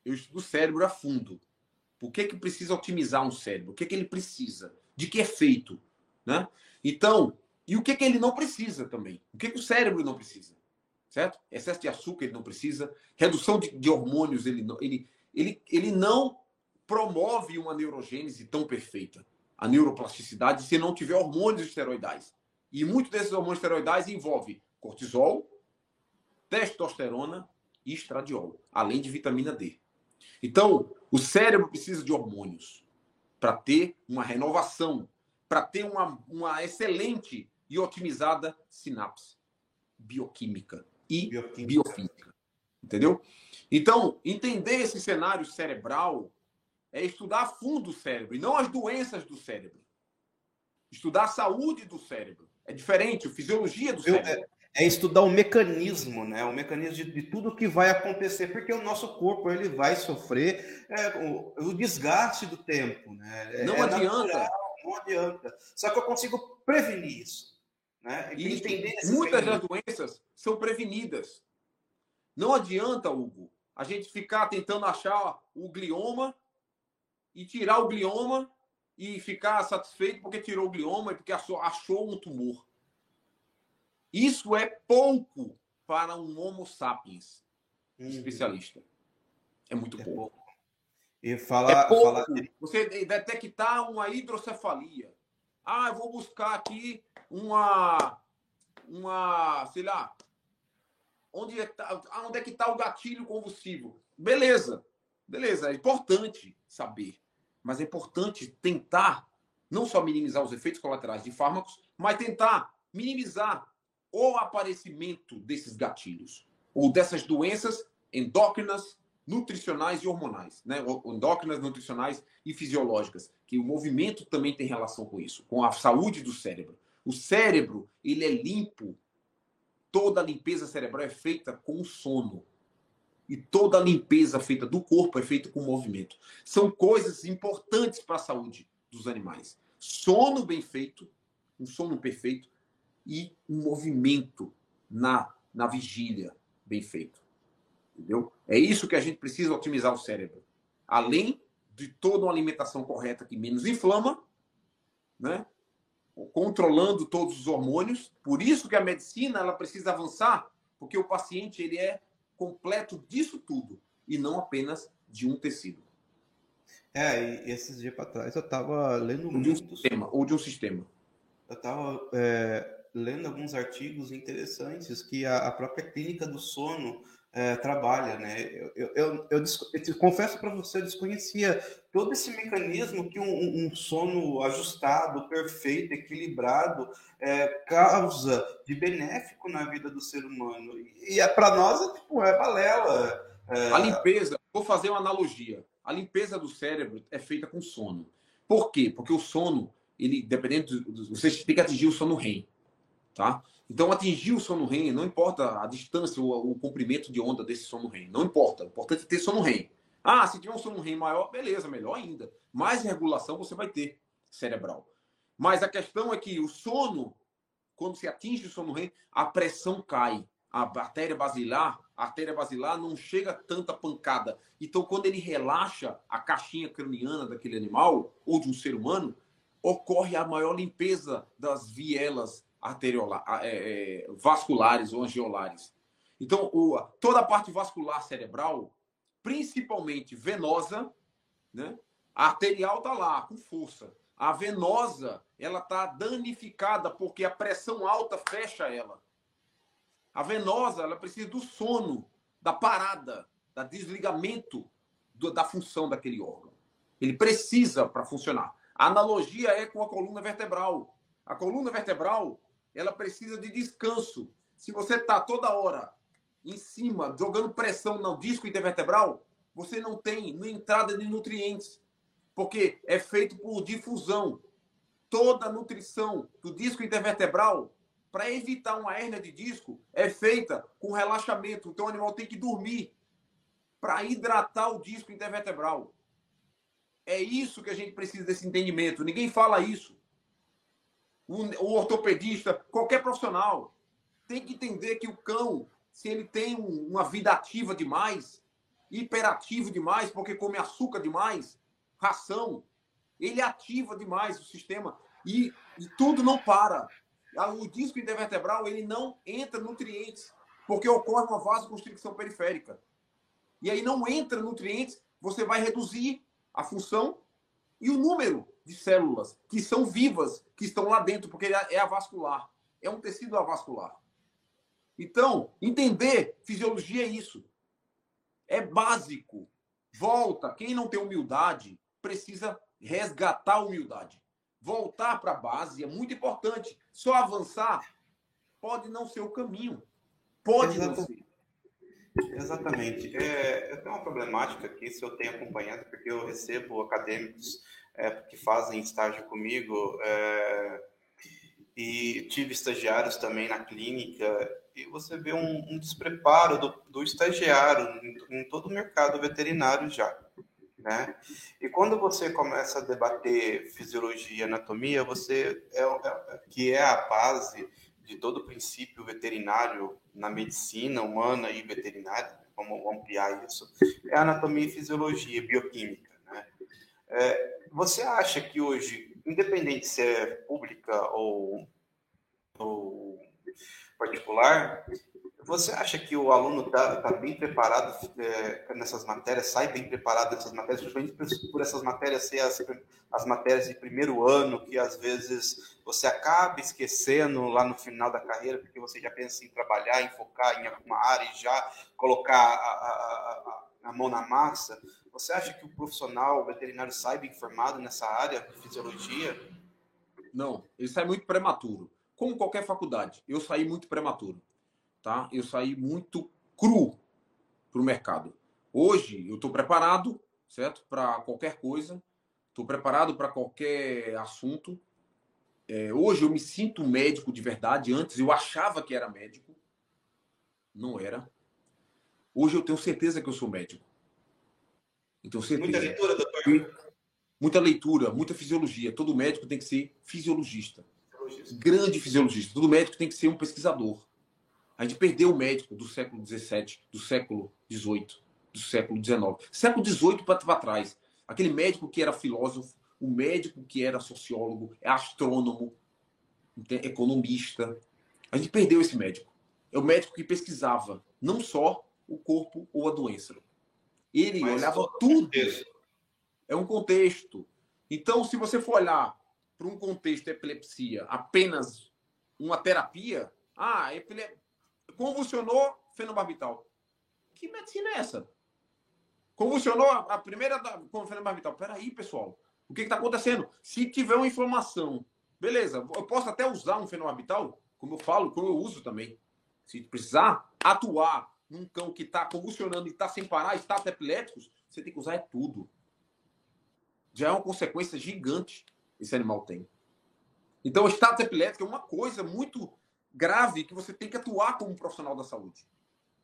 Eu estudo o cérebro a fundo. Por que, que precisa otimizar um cérebro? O que, que ele precisa? De que é feito? Né? Então, e o que, que ele não precisa também? O que, que o cérebro não precisa? Certo? Excesso de açúcar ele não precisa. Redução de, de hormônios ele não, ele, ele, ele não promove uma neurogênese tão perfeita. A neuroplasticidade se não tiver hormônios esteroidais. E muitos desses hormônios esteroidais envolvem cortisol, testosterona e estradiol, além de vitamina D. Então, o cérebro precisa de hormônios para ter uma renovação, para ter uma, uma excelente e otimizada sinapse bioquímica e bioquímica. biofísica. Entendeu? Então, entender esse cenário cerebral é estudar a fundo o cérebro e não as doenças do cérebro. Estudar a saúde do cérebro. É diferente, a fisiologia do cérebro. É estudar o mecanismo, né? O mecanismo de, de, tudo que vai acontecer, porque o nosso corpo ele vai sofrer é, o, o, desgaste do tempo, né? É, não é adianta. Natural, não adianta. Só que eu consigo prevenir isso, né? E entender muitas das doenças são prevenidas. Não adianta, Hugo, a gente ficar tentando achar o glioma e tirar o glioma e ficar satisfeito porque tirou o glioma e porque achou um tumor. Isso é pouco para um Homo sapiens uhum. especialista. É muito é pouco. pouco. E falar, é pouco. Falar... Você detectar uma hidrocefalia. Ah, eu vou buscar aqui uma, uma, sei lá, onde é, onde é que está o gatilho convulsivo? Beleza, beleza, é importante saber, mas é importante tentar não só minimizar os efeitos colaterais de fármacos, mas tentar minimizar o aparecimento desses gatilhos ou dessas doenças endócrinas, nutricionais e hormonais, né? Endócrinas, nutricionais e fisiológicas, que o movimento também tem relação com isso, com a saúde do cérebro. O cérebro, ele é limpo. Toda a limpeza cerebral é feita com o sono. E toda a limpeza feita do corpo é feita com movimento. São coisas importantes para a saúde dos animais. Sono bem feito, um sono perfeito e um movimento na, na vigília bem feito. Entendeu? É isso que a gente precisa otimizar o cérebro. Além de toda uma alimentação correta que menos inflama, né? controlando todos os hormônios. Por isso que a medicina ela precisa avançar, porque o paciente ele é completo disso tudo e não apenas de um tecido. É, e esses dias para trás eu estava lendo ou de um sistema ou de um sistema. Eu estava é, lendo alguns artigos interessantes que a, a própria clínica do sono é, trabalha, né? Eu, eu, eu, eu, eu confesso para você, eu desconhecia todo esse mecanismo que um, um sono ajustado, perfeito, equilibrado é, causa de benéfico na vida do ser humano. E, é, para nós é, tipo, é balela. É... A limpeza, vou fazer uma analogia. A limpeza do cérebro é feita com sono. Por quê? Porque o sono, ele, dependendo, do, você tem que atingir o sono REM, tá? Então, atingir o sono REM, não importa a distância ou o comprimento de onda desse sono REM, não importa. O importante é ter sono REM. Ah, se tiver um sono REM maior, beleza, melhor ainda. Mais regulação você vai ter cerebral. Mas a questão é que o sono, quando se atinge o sono REM, a pressão cai. A artéria basilar, a artéria basilar não chega tanta pancada. Então, quando ele relaxa a caixinha craniana daquele animal ou de um ser humano, ocorre a maior limpeza das vielas arteriolar, é, é, vasculares ou angiolares. Então, o, toda a parte vascular cerebral, principalmente venosa, né? A arterial está lá, com força. A venosa, ela está danificada porque a pressão alta fecha ela. A venosa, ela precisa do sono, da parada, da desligamento do, da função daquele órgão. Ele precisa para funcionar. A analogia é com a coluna vertebral. A coluna vertebral, ela precisa de descanso. Se você está toda hora em cima, jogando pressão no disco intervertebral, você não tem entrada de nutrientes, porque é feito por difusão. Toda a nutrição do disco intervertebral, para evitar uma hérnia de disco, é feita com relaxamento. Então o animal tem que dormir para hidratar o disco intervertebral. É isso que a gente precisa desse entendimento. Ninguém fala isso o, ortopedista, qualquer profissional, tem que entender que o cão, se ele tem uma vida ativa demais, hiperativo demais, porque come açúcar demais, ração, ele ativa demais o sistema e, e tudo não para. O disco intervertebral ele não entra nutrientes, porque ocorre uma vasoconstricção periférica. E aí não entra nutrientes, você vai reduzir a função e o número de células que são vivas, que estão lá dentro, porque é avascular. É um tecido avascular. Então, entender fisiologia é isso. É básico. Volta. Quem não tem humildade precisa resgatar a humildade. Voltar para a base é muito importante. Só avançar pode não ser o caminho. Pode Exatamente. não ser. Exatamente. É, eu tenho uma problemática aqui, se eu tenho acompanhado, porque eu recebo acadêmicos é, que fazem estágio comigo é, e tive estagiários também na clínica e você vê um, um despreparo do, do estagiário em, em, todo o mercado veterinário já. Né? E quando você começa a debater fisiologia e anatomia, você é, é, que é a base de todo o princípio veterinário na medicina humana e veterinária, vamos ampliar isso, é anatomia e fisiologia, bioquímica. É, você acha que hoje, independente se é pública ou, ou particular, você acha que o aluno está tá bem preparado é, nessas matérias, sai bem preparado nessas matérias, principalmente por essas matérias ser as, as matérias de primeiro ano, que às vezes você acaba esquecendo lá no final da carreira, porque você já pensa em trabalhar, em focar em alguma área e já colocar a, a, a, a mão na massa? Você acha que o profissional veterinário sai bem informado nessa área de fisiologia? Não, ele sai muito prematuro. Como qualquer faculdade, eu saí muito prematuro tá? Eu saí muito cru para o mercado. Hoje eu estou preparado, certo? Para qualquer coisa. Estou preparado para qualquer assunto. É, hoje eu me sinto médico de verdade. Antes eu achava que era médico. Não era. Hoje eu tenho certeza que eu sou médico. Então, certeza. Muita leitura, doutor? Muita leitura, muita fisiologia. Todo médico tem que ser fisiologista. fisiologista. Grande fisiologista. Todo médico tem que ser um pesquisador. A gente perdeu o médico do século XVII, do século XVIII, do século XIX. Século XVIII para trás. Aquele médico que era filósofo, o médico que era sociólogo, é astrônomo, economista. A gente perdeu esse médico. É o médico que pesquisava não só o corpo ou a doença. Ele Mas olhava tudo. Contexto. É um contexto. Então, se você for olhar para um contexto de epilepsia apenas uma terapia, ah, epile convulsionou fenobarbital. Que medicina é essa? Convulsionou a primeira com fenobarbital. Peraí, pessoal. O que está acontecendo? Se tiver uma inflamação, beleza, eu posso até usar um fenobarbital, como eu falo, como eu uso também. Se precisar atuar num cão que está convulsionando e está sem parar, estados epiléticos, você tem que usar é tudo. Já é uma consequência gigante esse animal tem. Então, o status epilético é uma coisa muito grave que você tem que atuar como profissional da saúde.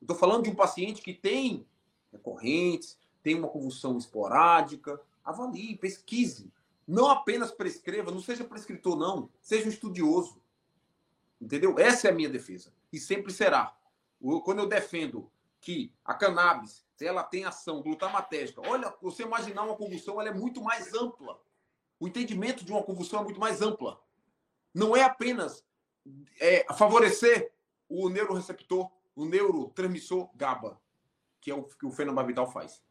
Estou falando de um paciente que tem recorrentes, tem uma convulsão esporádica. Avalie, pesquise. Não apenas prescreva, não seja prescritor, não. Seja um estudioso. Entendeu? Essa é a minha defesa. E sempre será. Quando eu defendo que a cannabis ela tem ação glutamatérgica, olha, você imaginar uma convulsão, ela é muito mais ampla. O entendimento de uma convulsão é muito mais ampla. Não é apenas é, favorecer o neuroreceptor, o neurotransmissor GABA, que é o que o fenobarbital faz.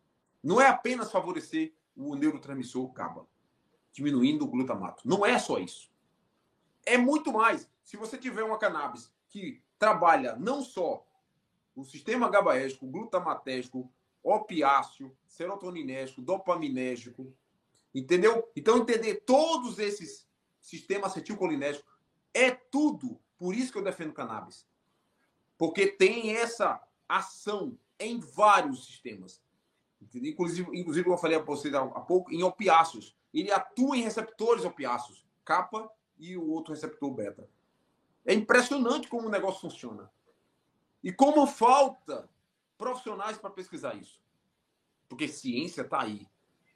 Não é apenas favorecer o neurotransmissor GABA, diminuindo o glutamato. Não é só isso. É muito mais. Se você tiver uma cannabis que trabalha não só o sistema GABAérgico, glutamatérgico, opiáceo, serotoninérgico, dopaminérgico, entendeu? Então entender todos esses sistemas acetilcolinérgicos é tudo. Por isso que eu defendo cannabis. Porque tem essa ação em vários sistemas. Inclusive, inclusive eu falei a você há pouco, em opiáceos. Ele atua em receptores opiáceos, capa e o outro receptor beta. É impressionante como o negócio funciona. E como falta profissionais para pesquisar isso. Porque ciência está aí.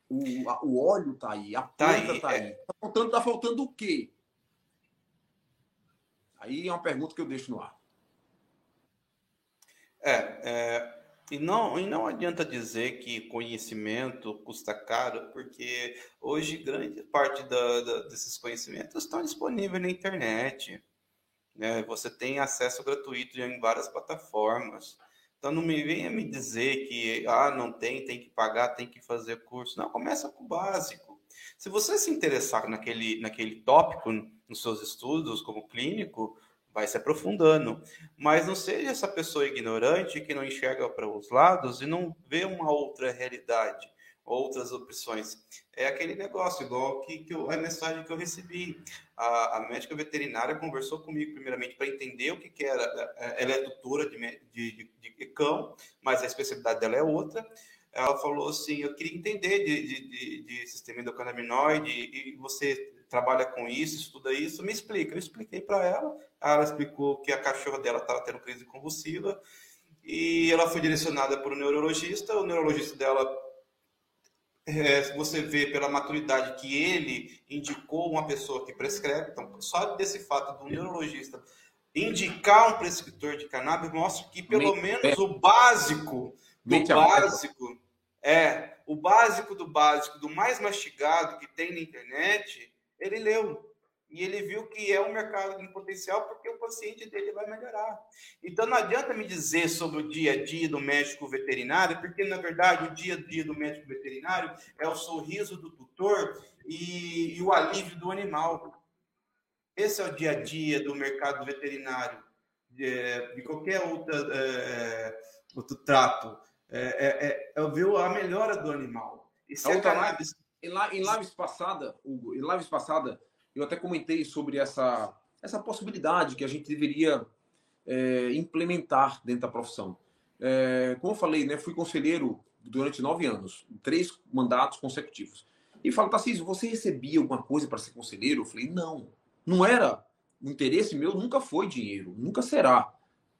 O, a, o óleo está aí, a tá planta está aí. Está é... tá faltando, tá faltando o quê? Aí é uma pergunta que eu deixo no ar. É, é, e, não, e não adianta dizer que conhecimento custa caro, porque hoje grande parte da, da, desses conhecimentos estão disponíveis na internet. Né? Você tem acesso gratuito em várias plataformas. Então não me venha me dizer que ah, não tem, tem que pagar, tem que fazer curso. Não, começa com o básico. Se você se interessar naquele, naquele tópico nos seus estudos como clínico, vai se aprofundando. Mas não seja essa pessoa ignorante que não enxerga para os lados e não vê uma outra realidade, outras opções. É aquele negócio, igual que, que eu, a mensagem que eu recebi. A, a médica veterinária conversou comigo, primeiramente, para entender o que, que era. Ela é tutora de, de, de, de cão, mas a especialidade dela é outra ela falou assim: Eu queria entender de, de, de, de sistema endocannabinoide e você trabalha com isso, estuda isso, me explica. Eu expliquei para ela, ela explicou que a cachorra dela estava tendo crise convulsiva e ela foi direcionada para o neurologista. O neurologista dela, é, você vê pela maturidade que ele indicou uma pessoa que prescreve, então só desse fato do neurologista indicar um prescritor de cannabis mostra que pelo menos o básico, o básico é o básico do básico, do mais mastigado que tem na internet, ele leu. E ele viu que é um mercado em potencial porque o paciente dele vai melhorar. Então não adianta me dizer sobre o dia a dia do médico veterinário, porque na verdade o dia a dia do médico veterinário é o sorriso do tutor e, e o alívio do animal. Esse é o dia a dia do mercado veterinário, de, de qualquer outra, é, outro trato. É, é, é, ver a melhora do animal. E se a cannabis... Em, lives passada, Hugo, em lives passada, eu até comentei sobre essa, essa possibilidade que a gente deveria é, implementar dentro da profissão. É, como eu falei, né, fui conselheiro durante nove anos, três mandatos consecutivos. E falo, Tarcísio, você recebia alguma coisa para ser conselheiro? Eu falei, não, não era. O interesse meu nunca foi dinheiro, nunca será.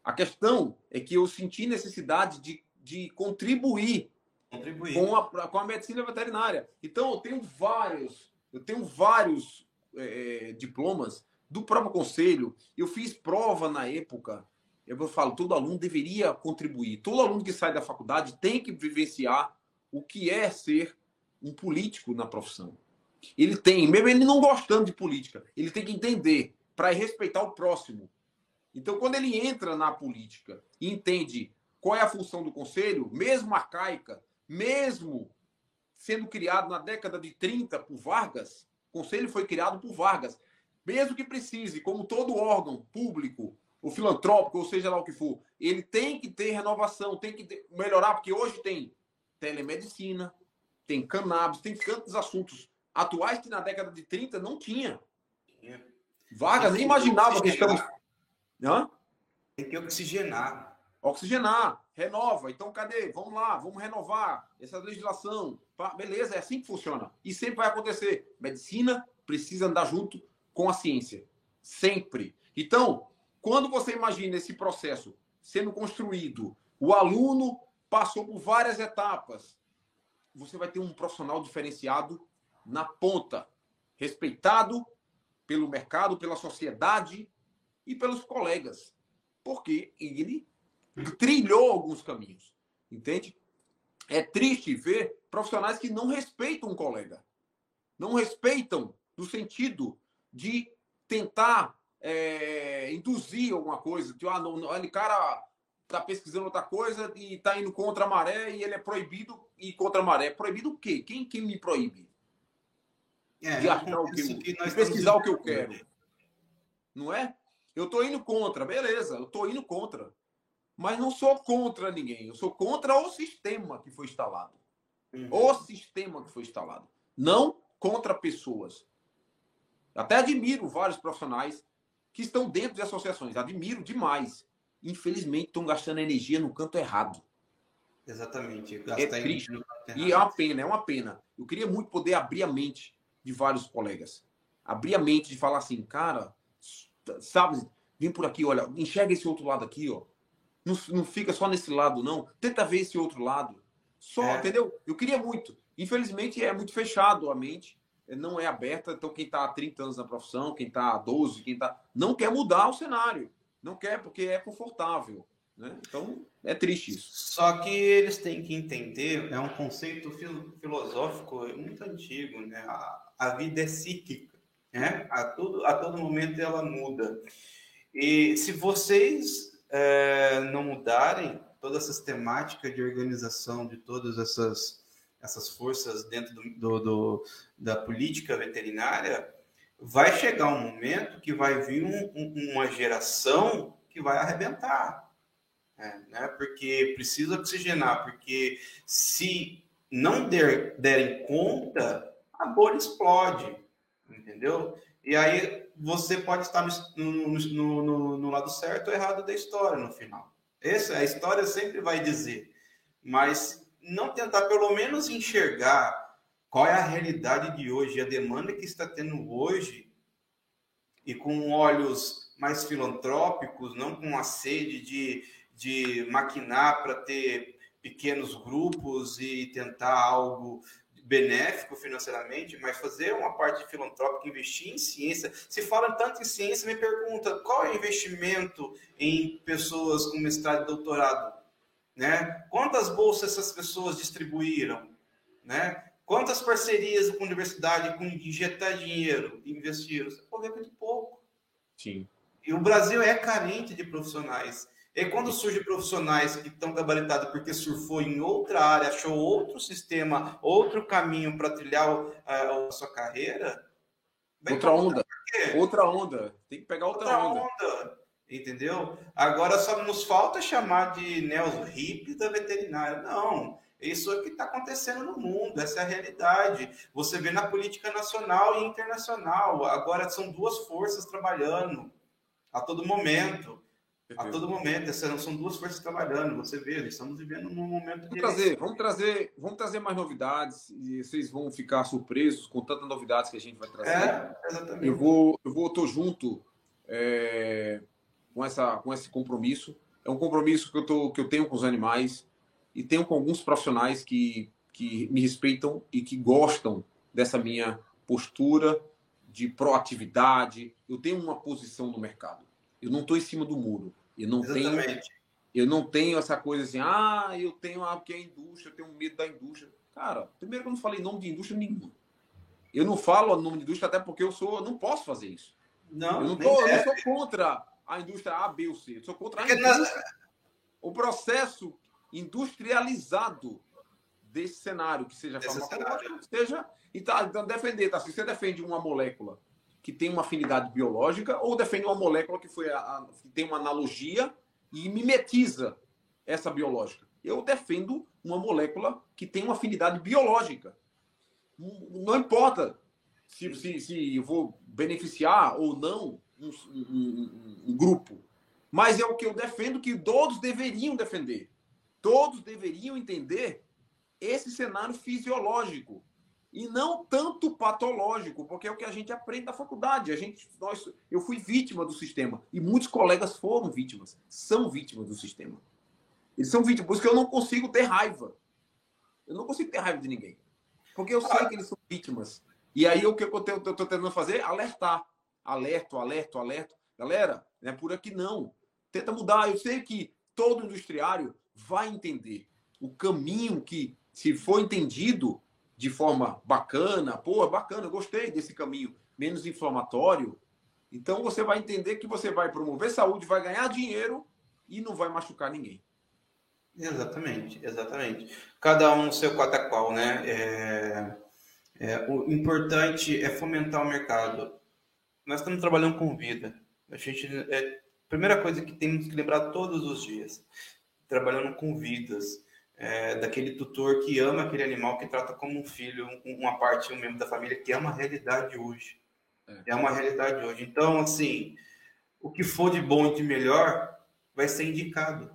A questão é que eu senti necessidade de, de contribuir, contribuir. Com, a, com a medicina veterinária. Então, eu tenho vários, eu tenho vários é, diplomas do próprio conselho. Eu fiz prova na época. Eu falo, todo aluno deveria contribuir. Todo aluno que sai da faculdade tem que vivenciar o que é ser um político na profissão. Ele tem, mesmo ele não gostando de política, ele tem que entender para respeitar o próximo. Então, quando ele entra na política e entende qual é a função do conselho, mesmo arcaica, mesmo sendo criado na década de 30 por Vargas, o conselho foi criado por Vargas. Mesmo que precise, como todo órgão público, ou filantrópico, ou seja lá o que for, ele tem que ter renovação, tem que ter, melhorar, porque hoje tem telemedicina, tem cannabis, tem tantos assuntos atuais que na década de 30 não tinha. Vargas nem imaginava que estamos. Hã? Tem que oxigenar. Oxigenar, renova. Então, cadê? Vamos lá, vamos renovar essa legislação. Beleza, é assim que funciona. E sempre vai acontecer. Medicina precisa andar junto com a ciência. Sempre. Então, quando você imagina esse processo sendo construído, o aluno passou por várias etapas, você vai ter um profissional diferenciado na ponta, respeitado pelo mercado, pela sociedade e pelos colegas, porque ele trilhou alguns caminhos, entende? É triste ver profissionais que não respeitam um colega, não respeitam no sentido de tentar é, induzir alguma coisa, que ah, não, não, ele cara está pesquisando outra coisa e está indo contra a maré e ele é proibido ir contra a maré. Proibido o quê? Quem, quem me proíbe? É, de achar o que, pesquisar o que eu quero. Não é? Eu estou indo contra, beleza, eu estou indo contra. Mas não sou contra ninguém, eu sou contra o sistema que foi instalado. Uhum. O sistema que foi instalado. Não contra pessoas. Até admiro vários profissionais que estão dentro de associações, admiro demais. Infelizmente, estão gastando energia no canto errado. Exatamente. É triste. E é uma pena, é uma pena. Eu queria muito poder abrir a mente de vários colegas. Abrir a mente de falar assim, cara, sabe, vem por aqui, olha, enxerga esse outro lado aqui, ó. Não, não fica só nesse lado, não. Tenta ver esse outro lado. Só, é. entendeu? Eu queria muito. Infelizmente, é muito fechado a mente. Não é aberta. Então, quem está há 30 anos na profissão, quem está há 12, quem está. Não quer mudar o cenário. Não quer porque é confortável. Né? Então, é triste isso. Só que eles têm que entender, é um conceito filosófico muito antigo, né? A, a vida é cíclica, né? A todo, a todo momento ela muda. E se vocês é, não mudarem toda essa sistemática de organização de todas essas, essas forças dentro do, do, do da política veterinária, vai chegar um momento que vai vir um, um, uma geração que vai arrebentar. É, né? Porque precisa oxigenar, porque se não der, derem conta, a bolha explode, entendeu? E aí você pode estar no, no, no, no lado certo ou errado da história no final. Essa a história sempre vai dizer, mas não tentar pelo menos enxergar qual é a realidade de hoje, a demanda que está tendo hoje, e com olhos mais filantrópicos, não com a sede de, de maquinar para ter pequenos grupos e tentar algo benéfico financeiramente, mas fazer uma parte filantrópica, investir em ciência. Se fala tanto em ciência, me pergunta qual é o investimento em pessoas com mestrado e doutorado? Né? Quantas bolsas essas pessoas distribuíram? né? Quantas parcerias com universidade, com injetar dinheiro, investir? Você pode ver muito pouco. Sim. E o Brasil é carente de profissionais. E quando surgem profissionais que estão gabaritados porque surfou em outra área, achou outro sistema, outro caminho para trilhar uh, a sua carreira. Outra onda. Outra onda. Tem que pegar outra, outra onda. onda. Entendeu? Agora só nos falta chamar de neos hippies da veterinária. Não. Isso é o que está acontecendo no mundo, essa é a realidade. Você vê na política nacional e internacional. Agora são duas forças trabalhando a todo momento. A todo momento, essas são duas forças trabalhando. Você vê, estamos vivendo num momento. Vamos trazer, vamos trazer, vamos trazer mais novidades e vocês vão ficar surpresos com tantas novidades que a gente vai trazer. É, exatamente. Eu vou, eu vou, tô junto é, com essa, com esse compromisso. É um compromisso que eu tô, que eu tenho com os animais e tenho com alguns profissionais que, que me respeitam e que gostam dessa minha postura de proatividade. Eu tenho uma posição no mercado. Eu não estou em cima do muro. Eu não Exatamente. tenho. Eu não tenho essa coisa assim, ah, eu tenho ah, porque é a indústria, eu tenho medo da indústria. Cara, primeiro que eu não falei nome de indústria nenhuma. Eu não falo o nome de indústria até porque eu sou, eu não posso fazer isso. Não, eu não, tô, eu sou contra a indústria A, B ou C. Eu sou contra a indústria, o processo industrializado desse cenário, que seja farmacológico, seja. E tá, então defender, tá? Se você defende uma molécula que tem uma afinidade biológica ou defende uma molécula que, foi a, a, que tem uma analogia e mimetiza essa biológica. Eu defendo uma molécula que tem uma afinidade biológica. Não importa se, se, se eu vou beneficiar ou não um, um, um, grupo, mas é o que eu defendo que todos deveriam defender. Todos deveriam entender esse cenário fisiológico e não tanto patológico, porque é o que a gente aprende na faculdade. A gente, nós, eu fui vítima do sistema e muitos colegas foram vítimas, são vítimas do sistema. Eles são vítimas, por isso que eu não consigo ter raiva. Eu não consigo ter raiva de ninguém, porque eu sei que eles são vítimas. E aí o que eu estou tentando fazer? Alertar, alerto, alerto, alerto. Galera, não é por aqui não. Tenta mudar. Eu sei que todo industriário vai entender o caminho que, se for entendido, de forma bacana, pô, bacana, gostei desse caminho menos inflamatório. Então você vai entender que você vai promover saúde, vai ganhar dinheiro e não vai machucar ninguém. Exatamente, exatamente. Cada um no seu qual qual, né? É, é, o importante é fomentar o mercado. Nós estamos trabalhando com vida. A gente é a primeira coisa que temos que lembrar todos os dias, trabalhando com vidas é, daquele tutor que ama aquele animal, que trata como um filho, uma parte, um membro da família, que é uma realidade hoje. É. é uma realidade hoje. Então, assim, o que for de bom e de melhor vai ser indicado.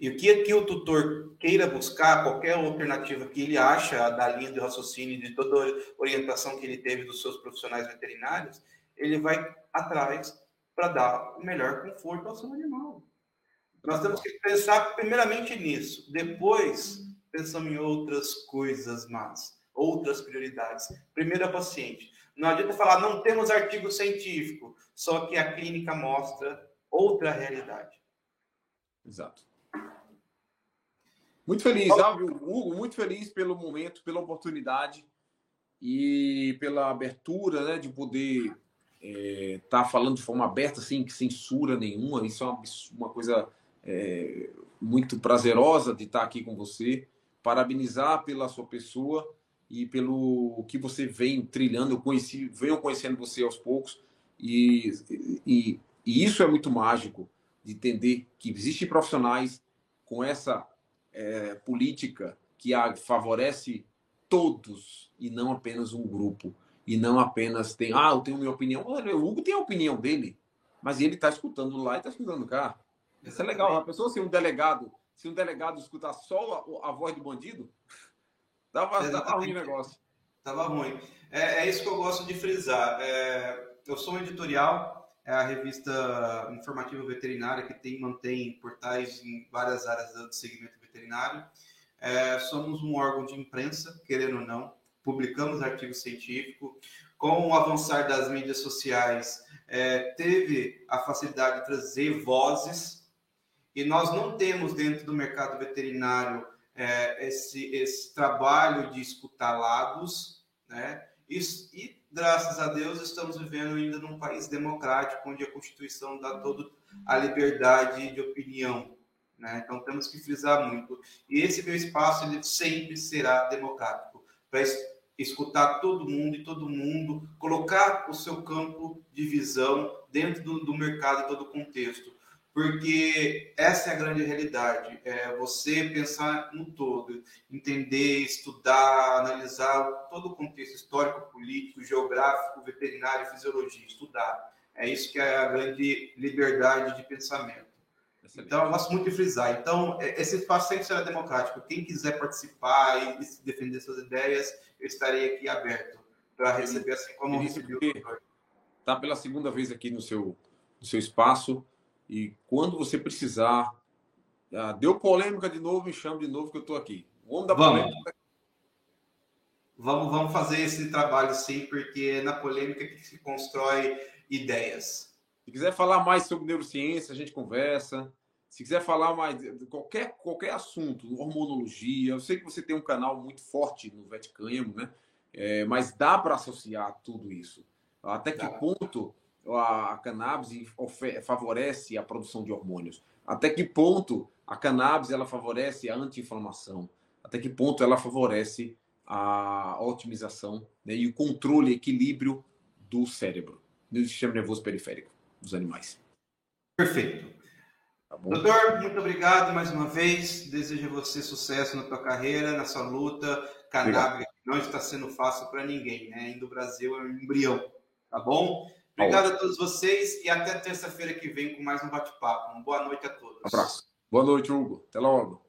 E o que aqui o tutor queira buscar, qualquer alternativa que ele acha da linha de raciocínio, de toda a orientação que ele teve dos seus profissionais veterinários, ele vai atrás para dar o melhor conforto ao seu animal. Nós temos que pensar primeiramente nisso, depois pensamos em outras coisas más, outras prioridades. Primeiro é o paciente. Não adianta falar, não temos artigo científico, só que a clínica mostra outra realidade. Exato. Muito feliz, Álvio, Hugo, muito feliz pelo momento, pela oportunidade e pela abertura né, de poder estar é, tá falando de forma aberta, sem censura nenhuma. Isso é uma, uma coisa é, muito prazerosa de estar aqui com você, parabenizar pela sua pessoa e pelo que você vem trilhando. Eu conheci, venho conhecendo você aos poucos e, e, e isso é muito mágico de entender que existem profissionais com essa é, política que a, favorece todos e não apenas um grupo. E não apenas tem ah eu tenho minha opinião. O Hugo tem a opinião dele mas ele está escutando lá e está escutando cá isso é legal. A pessoa, se um delegado, se um delegado escutar só a, a voz do bandido, dava, dava ruim o negócio. Tava ruim. É, é, isso que eu gosto de frisar. É, eu sou um editorial, é a revista informativa veterinária que tem mantém portais em várias áreas do segmento veterinário. É, somos um órgão de imprensa, querendo ou não, publicamos artigo científico. Com o avançar das mídias sociais, é, teve a facilidade de trazer vozes e nós não temos dentro do mercado veterinário é, esse, esse trabalho de escutar lados, né? Isso, e graças a Deus estamos vivendo ainda num país democrático, onde a Constituição dá toda a liberdade de opinião, né? Então temos que frisar muito. E esse meu espaço ele sempre será democrático para escutar todo mundo e todo mundo colocar o seu campo de visão dentro do, do mercado e todo o contexto porque essa é a grande realidade. É você pensar no todo, entender, estudar, analisar todo o contexto histórico, político, geográfico, veterinário, fisiologia, estudar. É isso que é a grande liberdade de pensamento. Então, eu gosto muito de frisar. Então, é, esse espaço sempre será democrático. Quem quiser participar e defender suas ideias, eu estarei aqui aberto para receber, assim como recebi o doutor. Está pela segunda vez aqui no seu, no seu espaço. E quando você precisar, ah, deu polêmica de novo, me chama de novo que eu estou aqui. O homem da vamos. polêmica. Vamos, vamos fazer esse trabalho sim, porque é na polêmica que se constrói ideias. Se quiser falar mais sobre neurociência, a gente conversa. Se quiser falar mais de qualquer, qualquer assunto, hormonologia, eu sei que você tem um canal muito forte no Veticânimo, né? É, mas dá para associar tudo isso. Até que ponto a cannabis favorece a produção de hormônios? Até que ponto a cannabis ela favorece a anti-inflamação? Até que ponto ela favorece a otimização né, e o controle, equilíbrio do cérebro, do sistema nervoso periférico dos animais? Perfeito. Tá Doutor, muito obrigado mais uma vez. Desejo a você sucesso na tua carreira, na sua luta. Cannabis não está sendo fácil para ninguém, né? Ainda o Brasil é um embrião, tá bom? Obrigado a todos vocês e até terça-feira que vem com mais um bate-papo. Uma boa noite a todos. Um abraço. Boa noite, Hugo. Até logo.